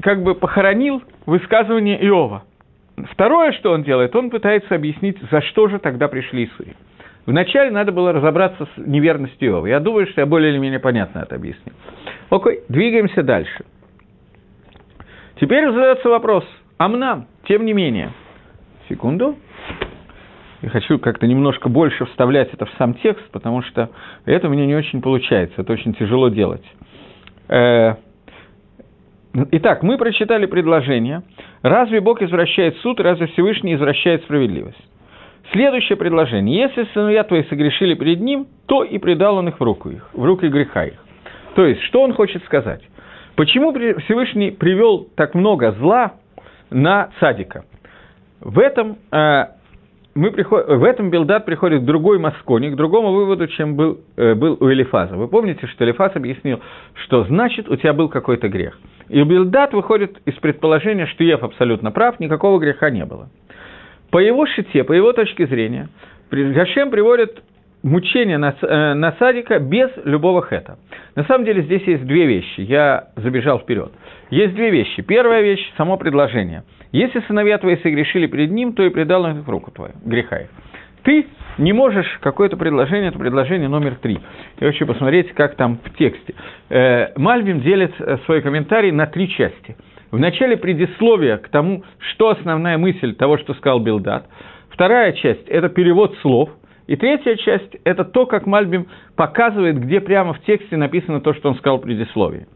как бы похоронил высказывание Иова. Второе, что он делает, он пытается объяснить, за что же тогда пришли Исурим. Вначале надо было разобраться с неверностью Иова. Я думаю, что я более или менее понятно это объяснил. Окей, двигаемся дальше. Теперь задается вопрос, Амнам, тем не менее, секунду, я хочу как-то немножко больше вставлять это в сам текст, потому что это у меня не очень получается, это очень тяжело делать. Э, итак, мы прочитали предложение. Разве Бог извращает суд, разве Всевышний извращает справедливость? Следующее предложение. Если сыновья твои согрешили перед ним, то и предал он их в руку их, в руки греха их. То есть, что он хочет сказать? Почему Всевышний привел так много зла на цадика? В этом, э, мы приход... в этом Билдат приходит к другой Масконе, к другому выводу, чем был, э, был у Элифаза. Вы помните, что Элифаз объяснил, что значит у тебя был какой-то грех. И Билдат выходит из предположения, что Ев абсолютно прав, никакого греха не было. По его шите, по его точке зрения, Гашем приводит мучение на, э, на садика без любого хета. На самом деле здесь есть две вещи. Я забежал вперед. Есть две вещи. Первая вещь – само предложение. Если сыновья твои согрешили перед ним, то и предал их в руку твою, греха их. Ты не можешь какое-то предложение, это предложение номер три. Я хочу посмотреть, как там в тексте. Э, Мальбим делит э, свой комментарий на три части. В начале предисловия к тому, что основная мысль того, что сказал Билдат. Вторая часть – это перевод слов – и третья часть – это то, как Мальбим показывает, где прямо в тексте написано то, что он сказал в предисловии.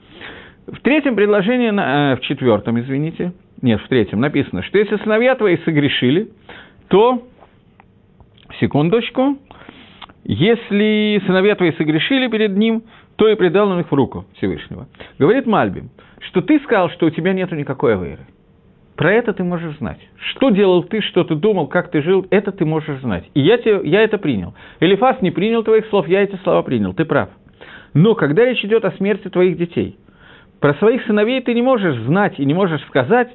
В третьем предложении, э, в четвертом, извините, нет, в третьем написано, что если сыновья твои согрешили, то, секундочку, если сыновья твои согрешили перед ним, то и предал он их в руку Всевышнего. Говорит Мальбим, что ты сказал, что у тебя нет никакой авейры. Про это ты можешь знать. Что делал ты, что ты думал, как ты жил, это ты можешь знать. И я, тебе, я это принял. Элифас не принял твоих слов, я эти слова принял, ты прав. Но когда речь идет о смерти твоих детей, про своих сыновей ты не можешь знать и не можешь сказать,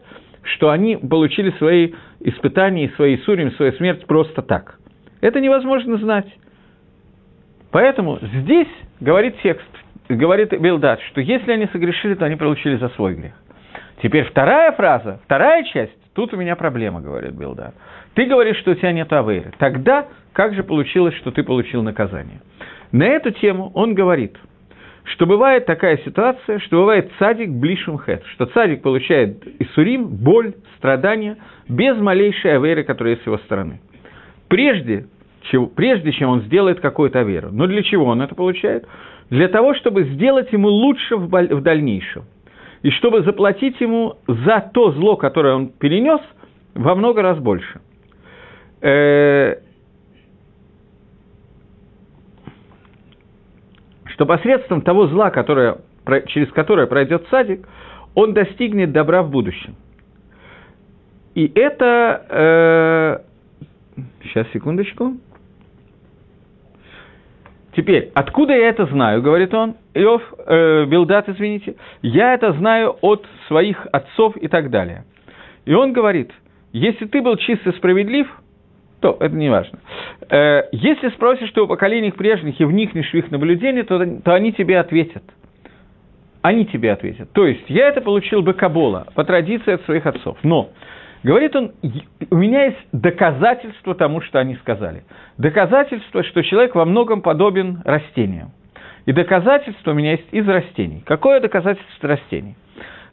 что они получили свои испытания свои сурим, свою смерть просто так. Это невозможно знать. Поэтому здесь говорит текст, говорит Билдат, что если они согрешили, то они получили за свой грех. Теперь вторая фраза, вторая часть, тут у меня проблема, говорит Билдар. Ты говоришь, что у тебя нет авейры. Тогда как же получилось, что ты получил наказание? На эту тему он говорит, что бывает такая ситуация, что бывает цадик блишим хэт, что цадик получает исурим, боль, страдания, без малейшей аверы, которая есть с его стороны. Прежде, чего, прежде чем он сделает какую-то аверу. Но для чего он это получает? Для того, чтобы сделать ему лучше в, в дальнейшем и чтобы заплатить ему за то зло, которое он перенес, во много раз больше. Э, что посредством того зла, которое, через которое пройдет садик, он достигнет добра в будущем. И это... Э, сейчас, секундочку. Теперь, откуда я это знаю, говорит он, Иов, э, Билдат, извините, я это знаю от своих отцов и так далее. И он говорит, если ты был чисто справедлив, то это не важно. Э, если спросишь ты у поколений прежних и в их наблюдение, то, то они тебе ответят. Они тебе ответят. То есть, я это получил бы Кабола, по традиции от своих отцов. Но Говорит он, у меня есть доказательство тому, что они сказали. Доказательство, что человек во многом подобен растению. И доказательство у меня есть из растений. Какое доказательство растений?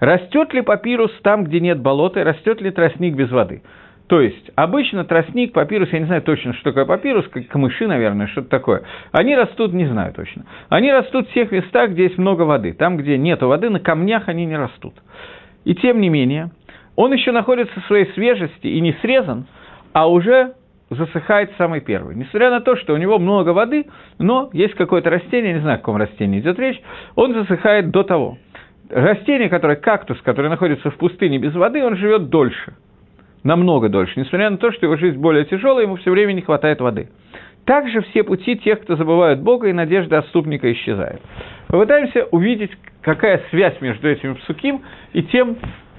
Растет ли папирус там, где нет болота, растет ли тростник без воды? То есть, обычно тростник, папирус, я не знаю точно, что такое папирус, как камыши, наверное, что-то такое. Они растут, не знаю точно. Они растут в тех местах, где есть много воды. Там, где нет воды, на камнях они не растут. И тем не менее, он еще находится в своей свежести и не срезан, а уже засыхает самый первый. Несмотря на то, что у него много воды, но есть какое-то растение, не знаю, о каком растении идет речь, он засыхает до того. Растение, которое кактус, который находится в пустыне без воды, он живет дольше, намного дольше, несмотря на то, что его жизнь более тяжелая, ему все время не хватает воды. Также все пути тех, кто забывают Бога, и надежда отступника исчезает. Попытаемся увидеть, какая связь между этим псуким и тем,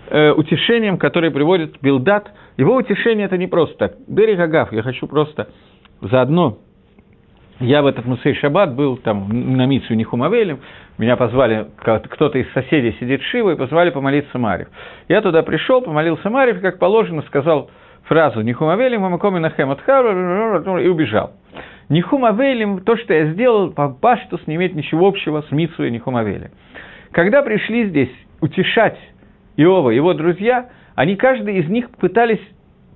э, утешением, которое приводит Билдат. Его утешение – это не просто так. Бери Гагав, я хочу просто заодно я в этот Мусей Шаббат был там на Митсу Нихумавелем, меня позвали, кто-то из соседей сидит Шива, и позвали помолиться Марев. Я туда пришел, помолился Марев, как положено, сказал фразу Нихумавелем, Мамакоми Нахем и убежал. Нихумавелем, то, что я сделал, по Паштус не имеет ничего общего с Митсу и Нихумавелем. Когда пришли здесь утешать Иова, его друзья, они каждый из них пытались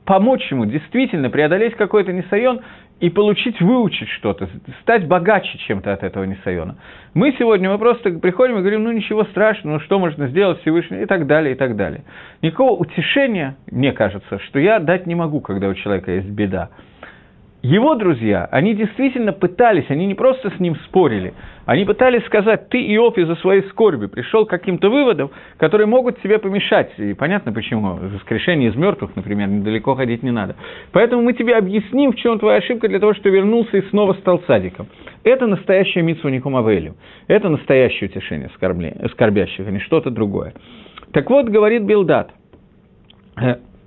помочь ему действительно преодолеть какой-то несайон и получить, выучить что-то, стать богаче чем-то от этого несайона. Мы сегодня, мы просто приходим и говорим, ну ничего страшного, ну что можно сделать Всевышний, и так далее, и так далее. Никакого утешения, мне кажется, что я дать не могу, когда у человека есть беда его друзья, они действительно пытались, они не просто с ним спорили, они пытались сказать, ты, Иов, из-за своей скорби пришел к каким-то выводам, которые могут тебе помешать. И понятно почему. Воскрешение из мертвых, например, недалеко ходить не надо. Поэтому мы тебе объясним, в чем твоя ошибка, для того, чтобы вернулся и снова стал садиком. Это настоящее митсу Никумавелю. Это настоящее утешение скорбящих, а не что-то другое. Так вот, говорит Билдат.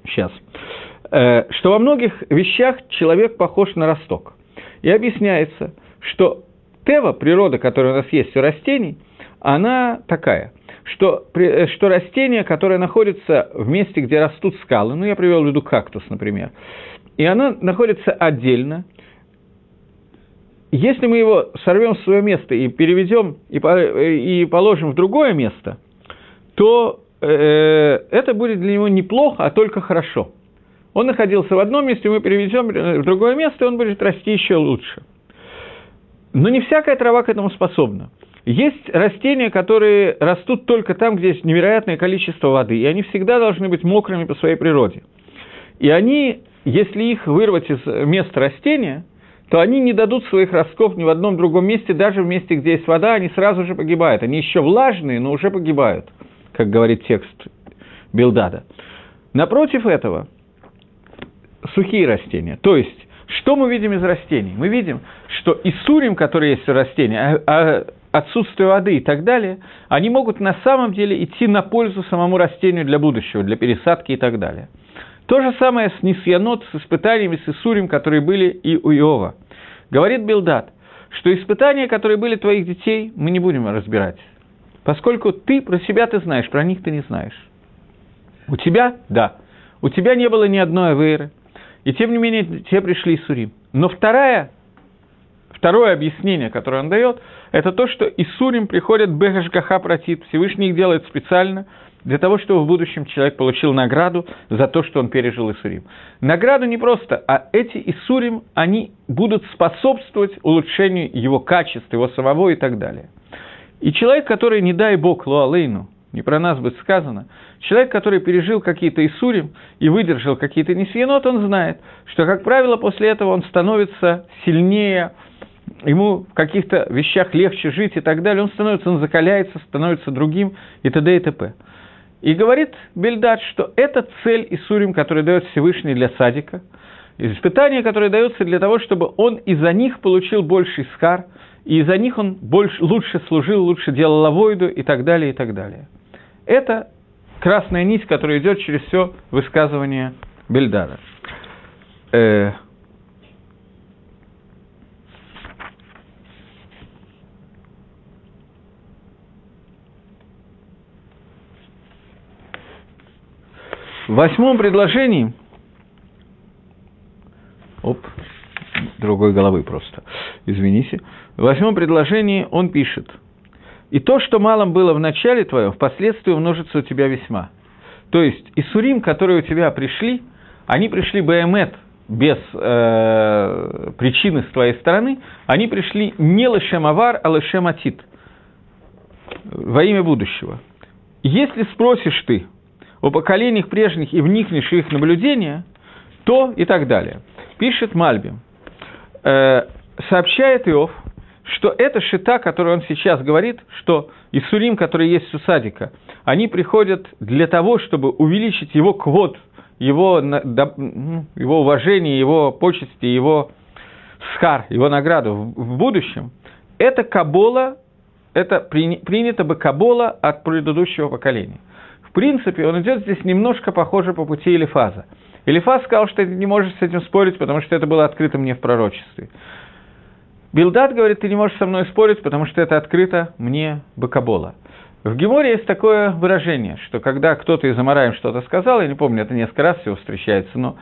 Сейчас. Э, что во многих вещах человек похож на росток. И объясняется, что тева, природа, которая у нас есть у растений, она такая, что, э, что растение, которое находится в месте, где растут скалы, ну, я привел в виду кактус, например, и оно находится отдельно, если мы его сорвем с своего места и переведем и, э, и положим в другое место, то э, это будет для него неплохо, а только хорошо – он находился в одном месте, мы переведем в другое место, и он будет расти еще лучше. Но не всякая трава к этому способна. Есть растения, которые растут только там, где есть невероятное количество воды, и они всегда должны быть мокрыми по своей природе. И они, если их вырвать из места растения, то они не дадут своих ростков ни в одном другом месте, даже в месте, где есть вода, они сразу же погибают. Они еще влажные, но уже погибают, как говорит текст Билдада. Напротив этого, сухие растения. То есть, что мы видим из растений? Мы видим, что иссурим, которые есть у растений, а, а отсутствие воды и так далее, они могут на самом деле идти на пользу самому растению для будущего, для пересадки и так далее. То же самое с Нисьянот, с испытаниями с Исурим, которые были и у Иова. Говорит Билдат, что испытания, которые были твоих детей, мы не будем разбирать. Поскольку ты про себя ты знаешь, про них ты не знаешь. У тебя – да. У тебя не было ни одной авейры, и тем не менее, те пришли Исурим. Но вторая, второе объяснение, которое он дает, это то, что Исурим приходят Бехашгаха протит, Всевышний их делает специально, для того, чтобы в будущем человек получил награду за то, что он пережил Исурим. Награду не просто, а эти Исурим, они будут способствовать улучшению его качеств, его самого и так далее. И человек, который, не дай Бог, Луалейну, не про нас будет сказано, человек, который пережил какие-то Исурим и выдержал какие-то Несьенот, он знает, что, как правило, после этого он становится сильнее, ему в каких-то вещах легче жить и так далее, он становится, он закаляется, становится другим и т.д. и т.п. И говорит Бельдат, что это цель Исурим, который дает Всевышний для садика, Испытания, которые даются для того, чтобы он из-за них получил больший схар, и из-за них он больше, лучше служил, лучше делал лавойду и так далее, и так далее. Это красная нить, которая идет через все высказывание Бельдара. Э, В восьмом предложении, оп, другой головы просто, извините, в восьмом предложении он пишет, «И то, что малом было в начале твоем, впоследствии умножится у тебя весьма». То есть, Исурим, которые у тебя пришли, они пришли Баэмет без э, причины с твоей стороны, они пришли не Лешем Авар, а Лешем Атит, во имя будущего. Если спросишь ты, о поколениях прежних и вникнешь в их наблюдения, то и так далее. Пишет Мальби. Э, сообщает Иов, что это шита, которую он сейчас говорит, что Исурим, который есть у Садика, они приходят для того, чтобы увеличить его квот, его, его уважение, его почести, его схар, его награду в будущем. Это кабола, это принято бы кабола от предыдущего поколения – в принципе, он идет здесь немножко похоже по пути Элифаза. Элифаз сказал, что ты не можешь с этим спорить, потому что это было открыто мне в пророчестве. Билдат говорит, ты не можешь со мной спорить, потому что это открыто мне Бакабола. В Геморе есть такое выражение, что когда кто-то из Амараем что-то сказал, я не помню, это несколько раз всего встречается, но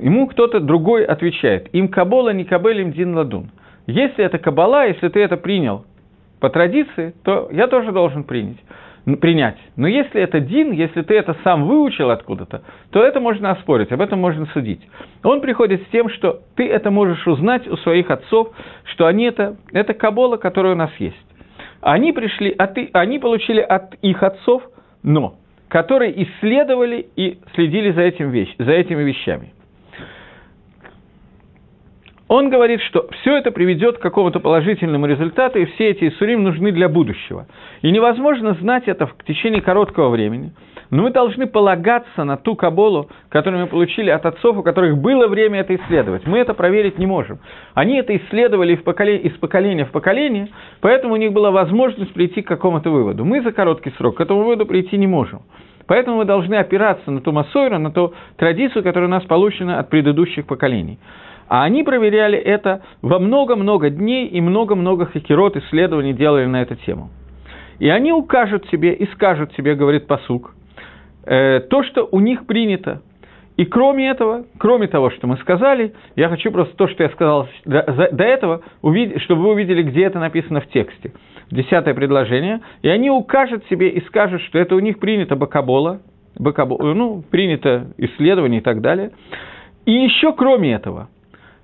ему кто-то другой отвечает, им Кабола, не Кабель, им Дин Ладун. Если это Кабала, если ты это принял по традиции, то я тоже должен принять принять. Но если это дин, если ты это сам выучил откуда-то, то это можно оспорить, об этом можно судить. Он приходит с тем, что ты это можешь узнать у своих отцов, что они это, это кабола, которая у нас есть. Они пришли, от, они получили от их отцов, но которые исследовали и следили за, этим вещь, за этими вещами. Он говорит, что все это приведет к какому-то положительному результату, и все эти Исурим нужны для будущего. И невозможно знать это в течение короткого времени. Но мы должны полагаться на ту каболу, которую мы получили от отцов, у которых было время это исследовать. Мы это проверить не можем. Они это исследовали из поколения в поколение, поэтому у них была возможность прийти к какому-то выводу. Мы за короткий срок к этому выводу прийти не можем. Поэтому мы должны опираться на ту массойру, на ту традицию, которая у нас получена от предыдущих поколений. А они проверяли это во много-много дней и много-много хакерот исследований делали на эту тему. И они укажут тебе и скажут тебе, говорит посук, э, то, что у них принято. И кроме этого, кроме того, что мы сказали, я хочу просто то, что я сказал до, до этого, увидеть, чтобы вы увидели, где это написано в тексте. Десятое предложение. И они укажут себе и скажут, что это у них принято бакабола, бакабола ну, принято исследование и так далее. И еще кроме этого –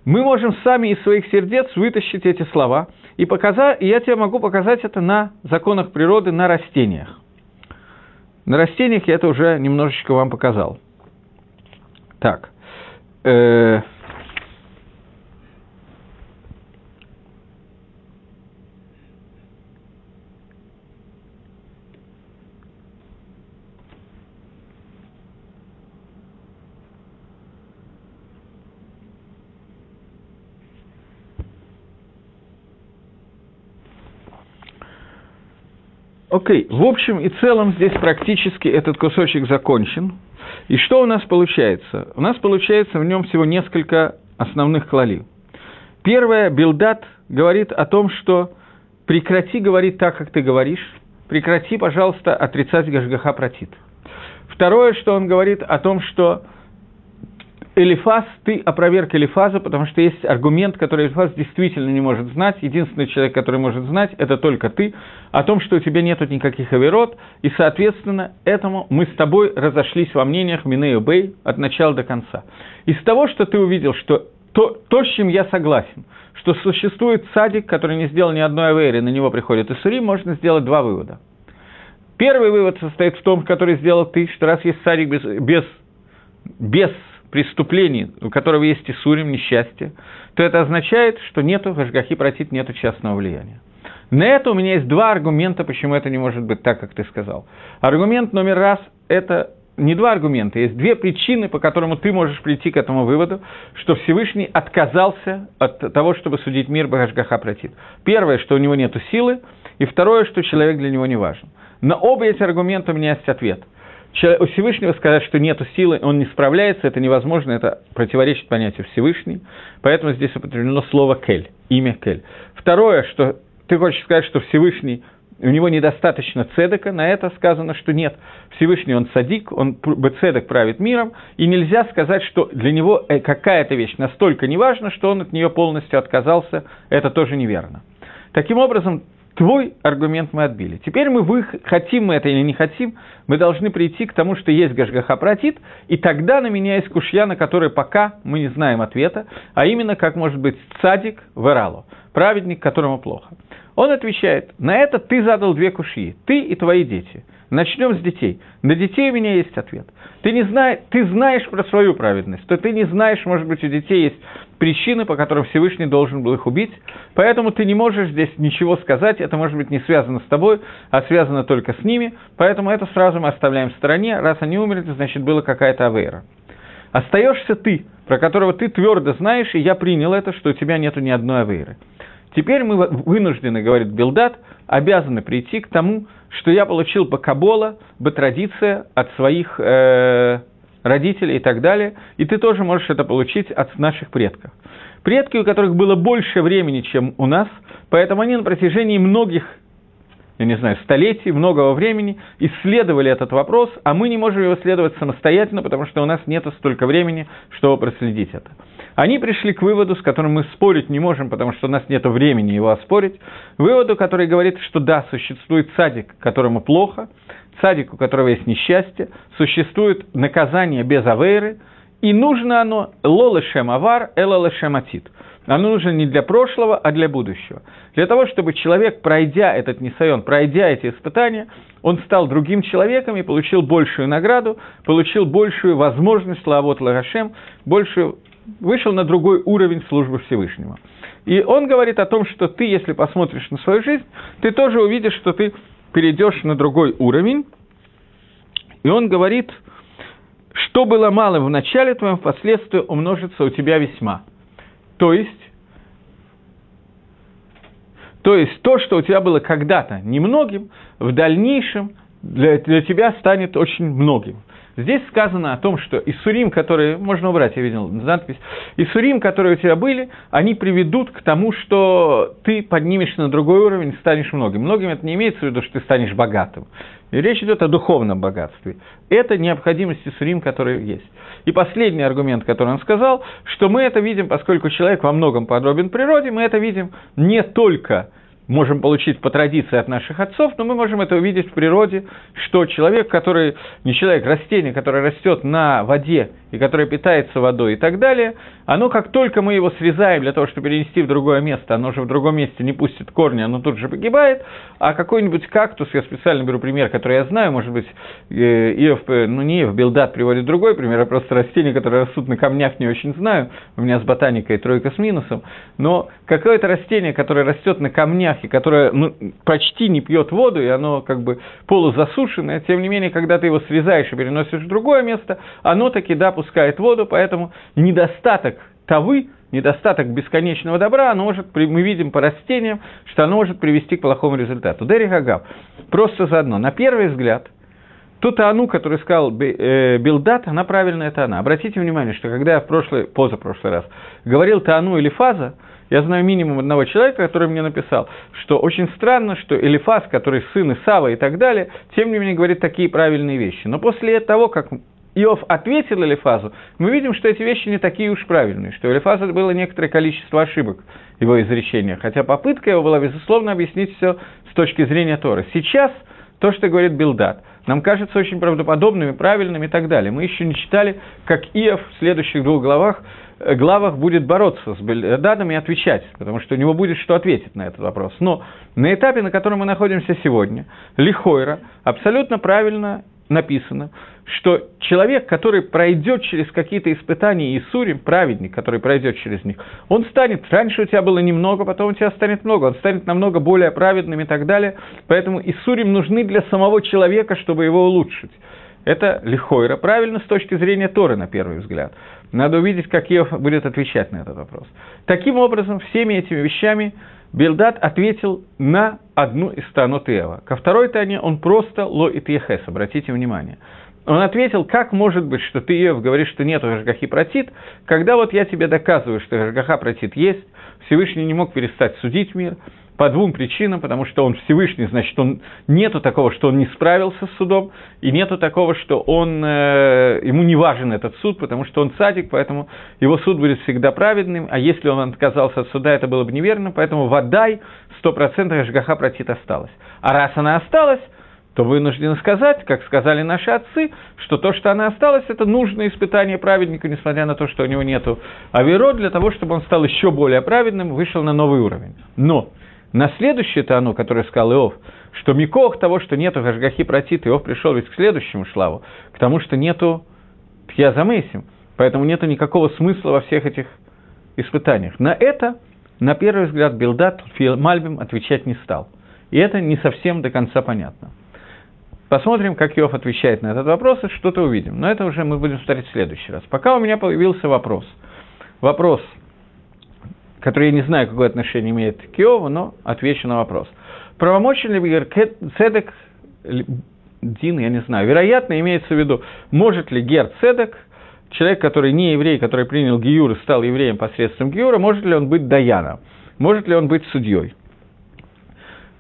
мы можем сами из своих сердец вытащить эти слова, и, показать, и я тебе могу показать это на законах природы, на растениях. На растениях я это уже немножечко вам показал. Так. Э, Окей, okay. в общем и целом здесь практически этот кусочек закончен. И что у нас получается? У нас получается в нем всего несколько основных клали. Первое, Билдат говорит о том, что прекрати говорить так, как ты говоришь, прекрати, пожалуйста, отрицать Гашгаха Протит. Второе, что он говорит о том, что Элифаз, ты опроверг Элифаза, потому что есть аргумент, который Элифаз действительно не может знать. Единственный человек, который может знать, это только ты, о том, что у тебя нет никаких оверот, и, соответственно, этому мы с тобой разошлись во мнениях Минею Бей от начала до конца. Из того, что ты увидел, что то, то, с чем я согласен, что существует садик, который не сделал ни одной аверы, на него приходит Исури, можно сделать два вывода. Первый вывод состоит в том, который сделал ты, что раз есть садик без, без, без преступлений, у которого есть Исурим, несчастье, то это означает, что нету в Ашгахи Протит, нету частного влияния. На это у меня есть два аргумента, почему это не может быть так, как ты сказал. Аргумент номер раз – это не два аргумента, есть две причины, по которым ты можешь прийти к этому выводу, что Всевышний отказался от того, чтобы судить мир Багашгаха Протит. Первое, что у него нет силы, и второе, что человек для него не важен. На оба эти аргумента у меня есть ответ. У Всевышнего сказать, что нет силы, он не справляется, это невозможно, это противоречит понятию Всевышний, поэтому здесь употреблено слово «кель», имя «кель». Второе, что ты хочешь сказать, что Всевышний у него недостаточно цедека, на это сказано, что нет. Всевышний он садик, он цедек правит миром, и нельзя сказать, что для него э, какая-то вещь настолько неважна, что он от нее полностью отказался, это тоже неверно. Таким образом, твой аргумент мы отбили. Теперь мы, вы, хотим мы это или не хотим, мы должны прийти к тому, что есть Гашгаха и тогда на меня есть кушья, на который пока мы не знаем ответа, а именно, как может быть цадик в Эралу, праведник, которому плохо. Он отвечает, на это ты задал две кушьи, ты и твои дети. Начнем с детей. На детей у меня есть ответ. Ты, не знаешь, ты знаешь про свою праведность, то ты не знаешь, может быть, у детей есть причины, по которым Всевышний должен был их убить, поэтому ты не можешь здесь ничего сказать, это может быть не связано с тобой, а связано только с ними, поэтому это сразу мы оставляем в стороне, раз они умерли, значит, была какая-то авейра. Остаешься ты, про которого ты твердо знаешь, и я принял это, что у тебя нету ни одной авейры. Теперь мы вынуждены, говорит Билдат, обязаны прийти к тому, что я получил по Кабола, бы традиция от своих э, родителей и так далее, и ты тоже можешь это получить от наших предков. Предки, у которых было больше времени, чем у нас, поэтому они на протяжении многих я не знаю, столетий, многого времени исследовали этот вопрос, а мы не можем его исследовать самостоятельно, потому что у нас нет столько времени, чтобы проследить это. Они пришли к выводу, с которым мы спорить не можем, потому что у нас нет времени его оспорить, выводу, который говорит, что да, существует садик, которому плохо, садик, у которого есть несчастье, существует наказание без авейры, и нужно оно лолешем авар, элолешем атит – оно нужно не для прошлого, а для будущего. Для того, чтобы человек, пройдя этот несайон, пройдя эти испытания, он стал другим человеком и получил большую награду, получил большую возможность лавот лагашем, большую, вышел на другой уровень службы Всевышнего. И он говорит о том, что ты, если посмотришь на свою жизнь, ты тоже увидишь, что ты перейдешь на другой уровень. И он говорит, что было мало в начале твоем, впоследствии умножится у тебя весьма – то есть, то есть то, что у тебя было когда-то немногим, в дальнейшем для, для тебя станет очень многим. Здесь сказано о том, что Исурим, которые, можно убрать, я видел надпись, Исурим, которые у тебя были, они приведут к тому, что ты поднимешься на другой уровень, станешь многим. Многим это не имеется в виду, что ты станешь богатым. И речь идет о духовном богатстве. Это необходимость Исурим, которые есть. И последний аргумент, который он сказал, что мы это видим, поскольку человек во многом подобен природе, мы это видим не только можем получить по традиции от наших отцов, но мы можем это увидеть в природе, что человек, который, не человек, растение, которое растет на воде и которое питается водой и так далее, оно как только мы его срезаем для того, чтобы перенести в другое место, оно же в другом месте не пустит корни, оно тут же погибает, а какой-нибудь кактус, я специально беру пример, который я знаю, может быть, э, Иов, э, ну не Иов, Билдат приводит другой пример, я просто растения, которые растут на камнях, не очень знаю, у меня с ботаникой тройка с минусом, но какое-то растение, которое растет на камнях и которое ну, почти не пьет воду, и оно как бы полузасушенное, тем не менее, когда ты его срезаешь и переносишь в другое место, оно таки, да, пускает воду, поэтому недостаток тавы, недостаток бесконечного добра, оно может, мы видим по растениям, что оно может привести к плохому результату. Дерри Хагав, просто заодно, на первый взгляд, ту Таану, который сказал э, Билдат, она правильная Таана. Обратите внимание, что когда я в прошлый, позапрошлый раз говорил Таану или Фаза, я знаю минимум одного человека, который мне написал, что очень странно, что Элифаз, который сын Исава и так далее, тем не менее говорит такие правильные вещи. Но после того, как Иов ответил Элифазу, мы видим, что эти вещи не такие уж правильные, что у Элифаза было некоторое количество ошибок его изречения, хотя попытка его была, безусловно, объяснить все с точки зрения Торы. Сейчас то, что говорит Билдат, нам кажется очень правдоподобным и правильным и так далее. Мы еще не читали, как Иов в следующих двух главах, главах будет бороться с Бельдадом и отвечать, потому что у него будет что ответить на этот вопрос. Но на этапе, на котором мы находимся сегодня, Лихойра абсолютно правильно написано, что человек, который пройдет через какие-то испытания Иисурим, праведник, который пройдет через них, он станет, раньше у тебя было немного, потом у тебя станет много, он станет намного более праведным и так далее. Поэтому Иисурим нужны для самого человека, чтобы его улучшить. Это лихойра, правильно с точки зрения Торы, на первый взгляд. Надо увидеть, как Иов будет отвечать на этот вопрос. Таким образом, всеми этими вещами Бельдат ответил на одну из станот Иова. Ко второй тане он просто ло и тьехес, обратите внимание. Он ответил, как может быть, что ты, Иов, говоришь, что нет Гашгахи протит, когда вот я тебе доказываю, что Гашгаха протит есть, Всевышний не мог перестать судить мир, по двум причинам, потому что он Всевышний, значит, он, нету такого, что он не справился с судом, и нету такого, что он, э, ему не важен этот суд, потому что он садик, поэтому его суд будет всегда праведным, а если он отказался от суда, это было бы неверно, поэтому водай 100% Жгаха протит осталась. А раз она осталась, то вынуждены сказать, как сказали наши отцы, что то, что она осталась, это нужное испытание праведника, несмотря на то, что у него нету аверо, для того, чтобы он стал еще более праведным, вышел на новый уровень. Но на следующее-то оно, которое сказал Иов, что Микох того, что нету Гашгахи протит, Иов пришел ведь к следующему шлаву, к тому, что нету Пьязамейсим, поэтому нету никакого смысла во всех этих испытаниях. На это, на первый взгляд, Билдат Мальбим отвечать не стал. И это не совсем до конца понятно. Посмотрим, как Иов отвечает на этот вопрос, и что-то увидим. Но это уже мы будем смотреть в следующий раз. Пока у меня появился вопрос. Вопрос – который я не знаю, какое отношение имеет к Иову, но отвечу на вопрос. Правомочен ли Гер Цедек Дин, я не знаю, вероятно, имеется в виду, может ли Гер Цедек, человек, который не еврей, который принял Гиюр и стал евреем посредством Гиюра, может ли он быть Даяном, может ли он быть судьей.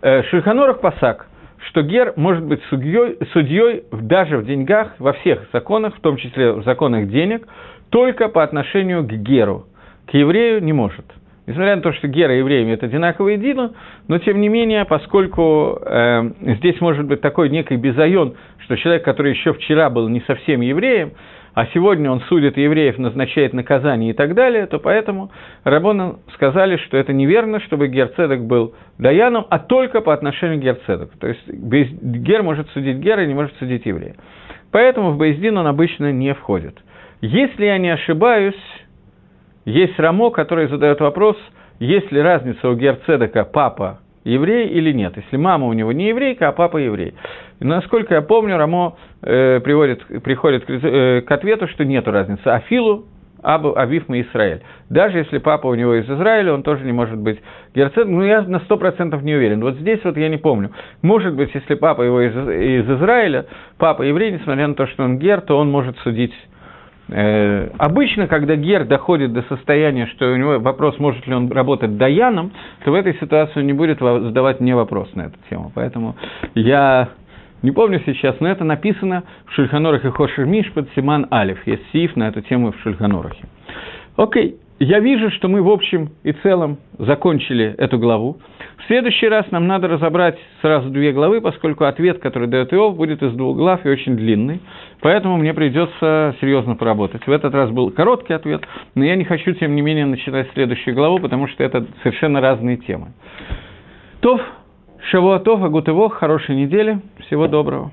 Э, Шульханорах Пасак, что Гер может быть судьей, судьей даже в деньгах, во всех законах, в том числе в законах денег, только по отношению к Геру. К еврею не может – Несмотря на то, что гера и евреи имеют одинаковые дину, но тем не менее, поскольку э, здесь может быть такой некий безайон, что человек, который еще вчера был не совсем евреем, а сегодня он судит евреев, назначает наказание и так далее, то поэтому Рабоны сказали, что это неверно, чтобы Герцедок был Даяном, а только по отношению к Герцедоку. То есть Гер может судить Гера не может судить еврея. Поэтому в Бейздин он обычно не входит. Если я не ошибаюсь, есть Рамо, который задает вопрос, есть ли разница у Герцедека папа еврей или нет, если мама у него не еврейка, а папа еврей. И насколько я помню, Рамо э, приводит, приходит к, э, к ответу, что нет разницы. Афилу Абу Авив мы Израиль. Даже если папа у него из Израиля, он тоже не может быть герцог. Ну, я на сто процентов не уверен. Вот здесь вот я не помню. Может быть, если папа его из, из Израиля, папа еврей, несмотря на то, что он гер, то он может судить обычно, когда гер доходит до состояния, что у него вопрос, может ли он работать даяном, то в этой ситуации он не будет задавать мне вопрос на эту тему. Поэтому я не помню сейчас, но это написано в Шульханорах и Хошер под Симан Алиф. Есть сиф на эту тему в Шульханорахе. Окей, я вижу, что мы в общем и целом закончили эту главу. В следующий раз нам надо разобрать сразу две главы, поскольку ответ, который дает Иов, будет из двух глав и очень длинный. Поэтому мне придется серьезно поработать. В этот раз был короткий ответ, но я не хочу, тем не менее, начинать следующую главу, потому что это совершенно разные темы. Тов, Шавуатов, Агутывох, хорошей недели, всего доброго.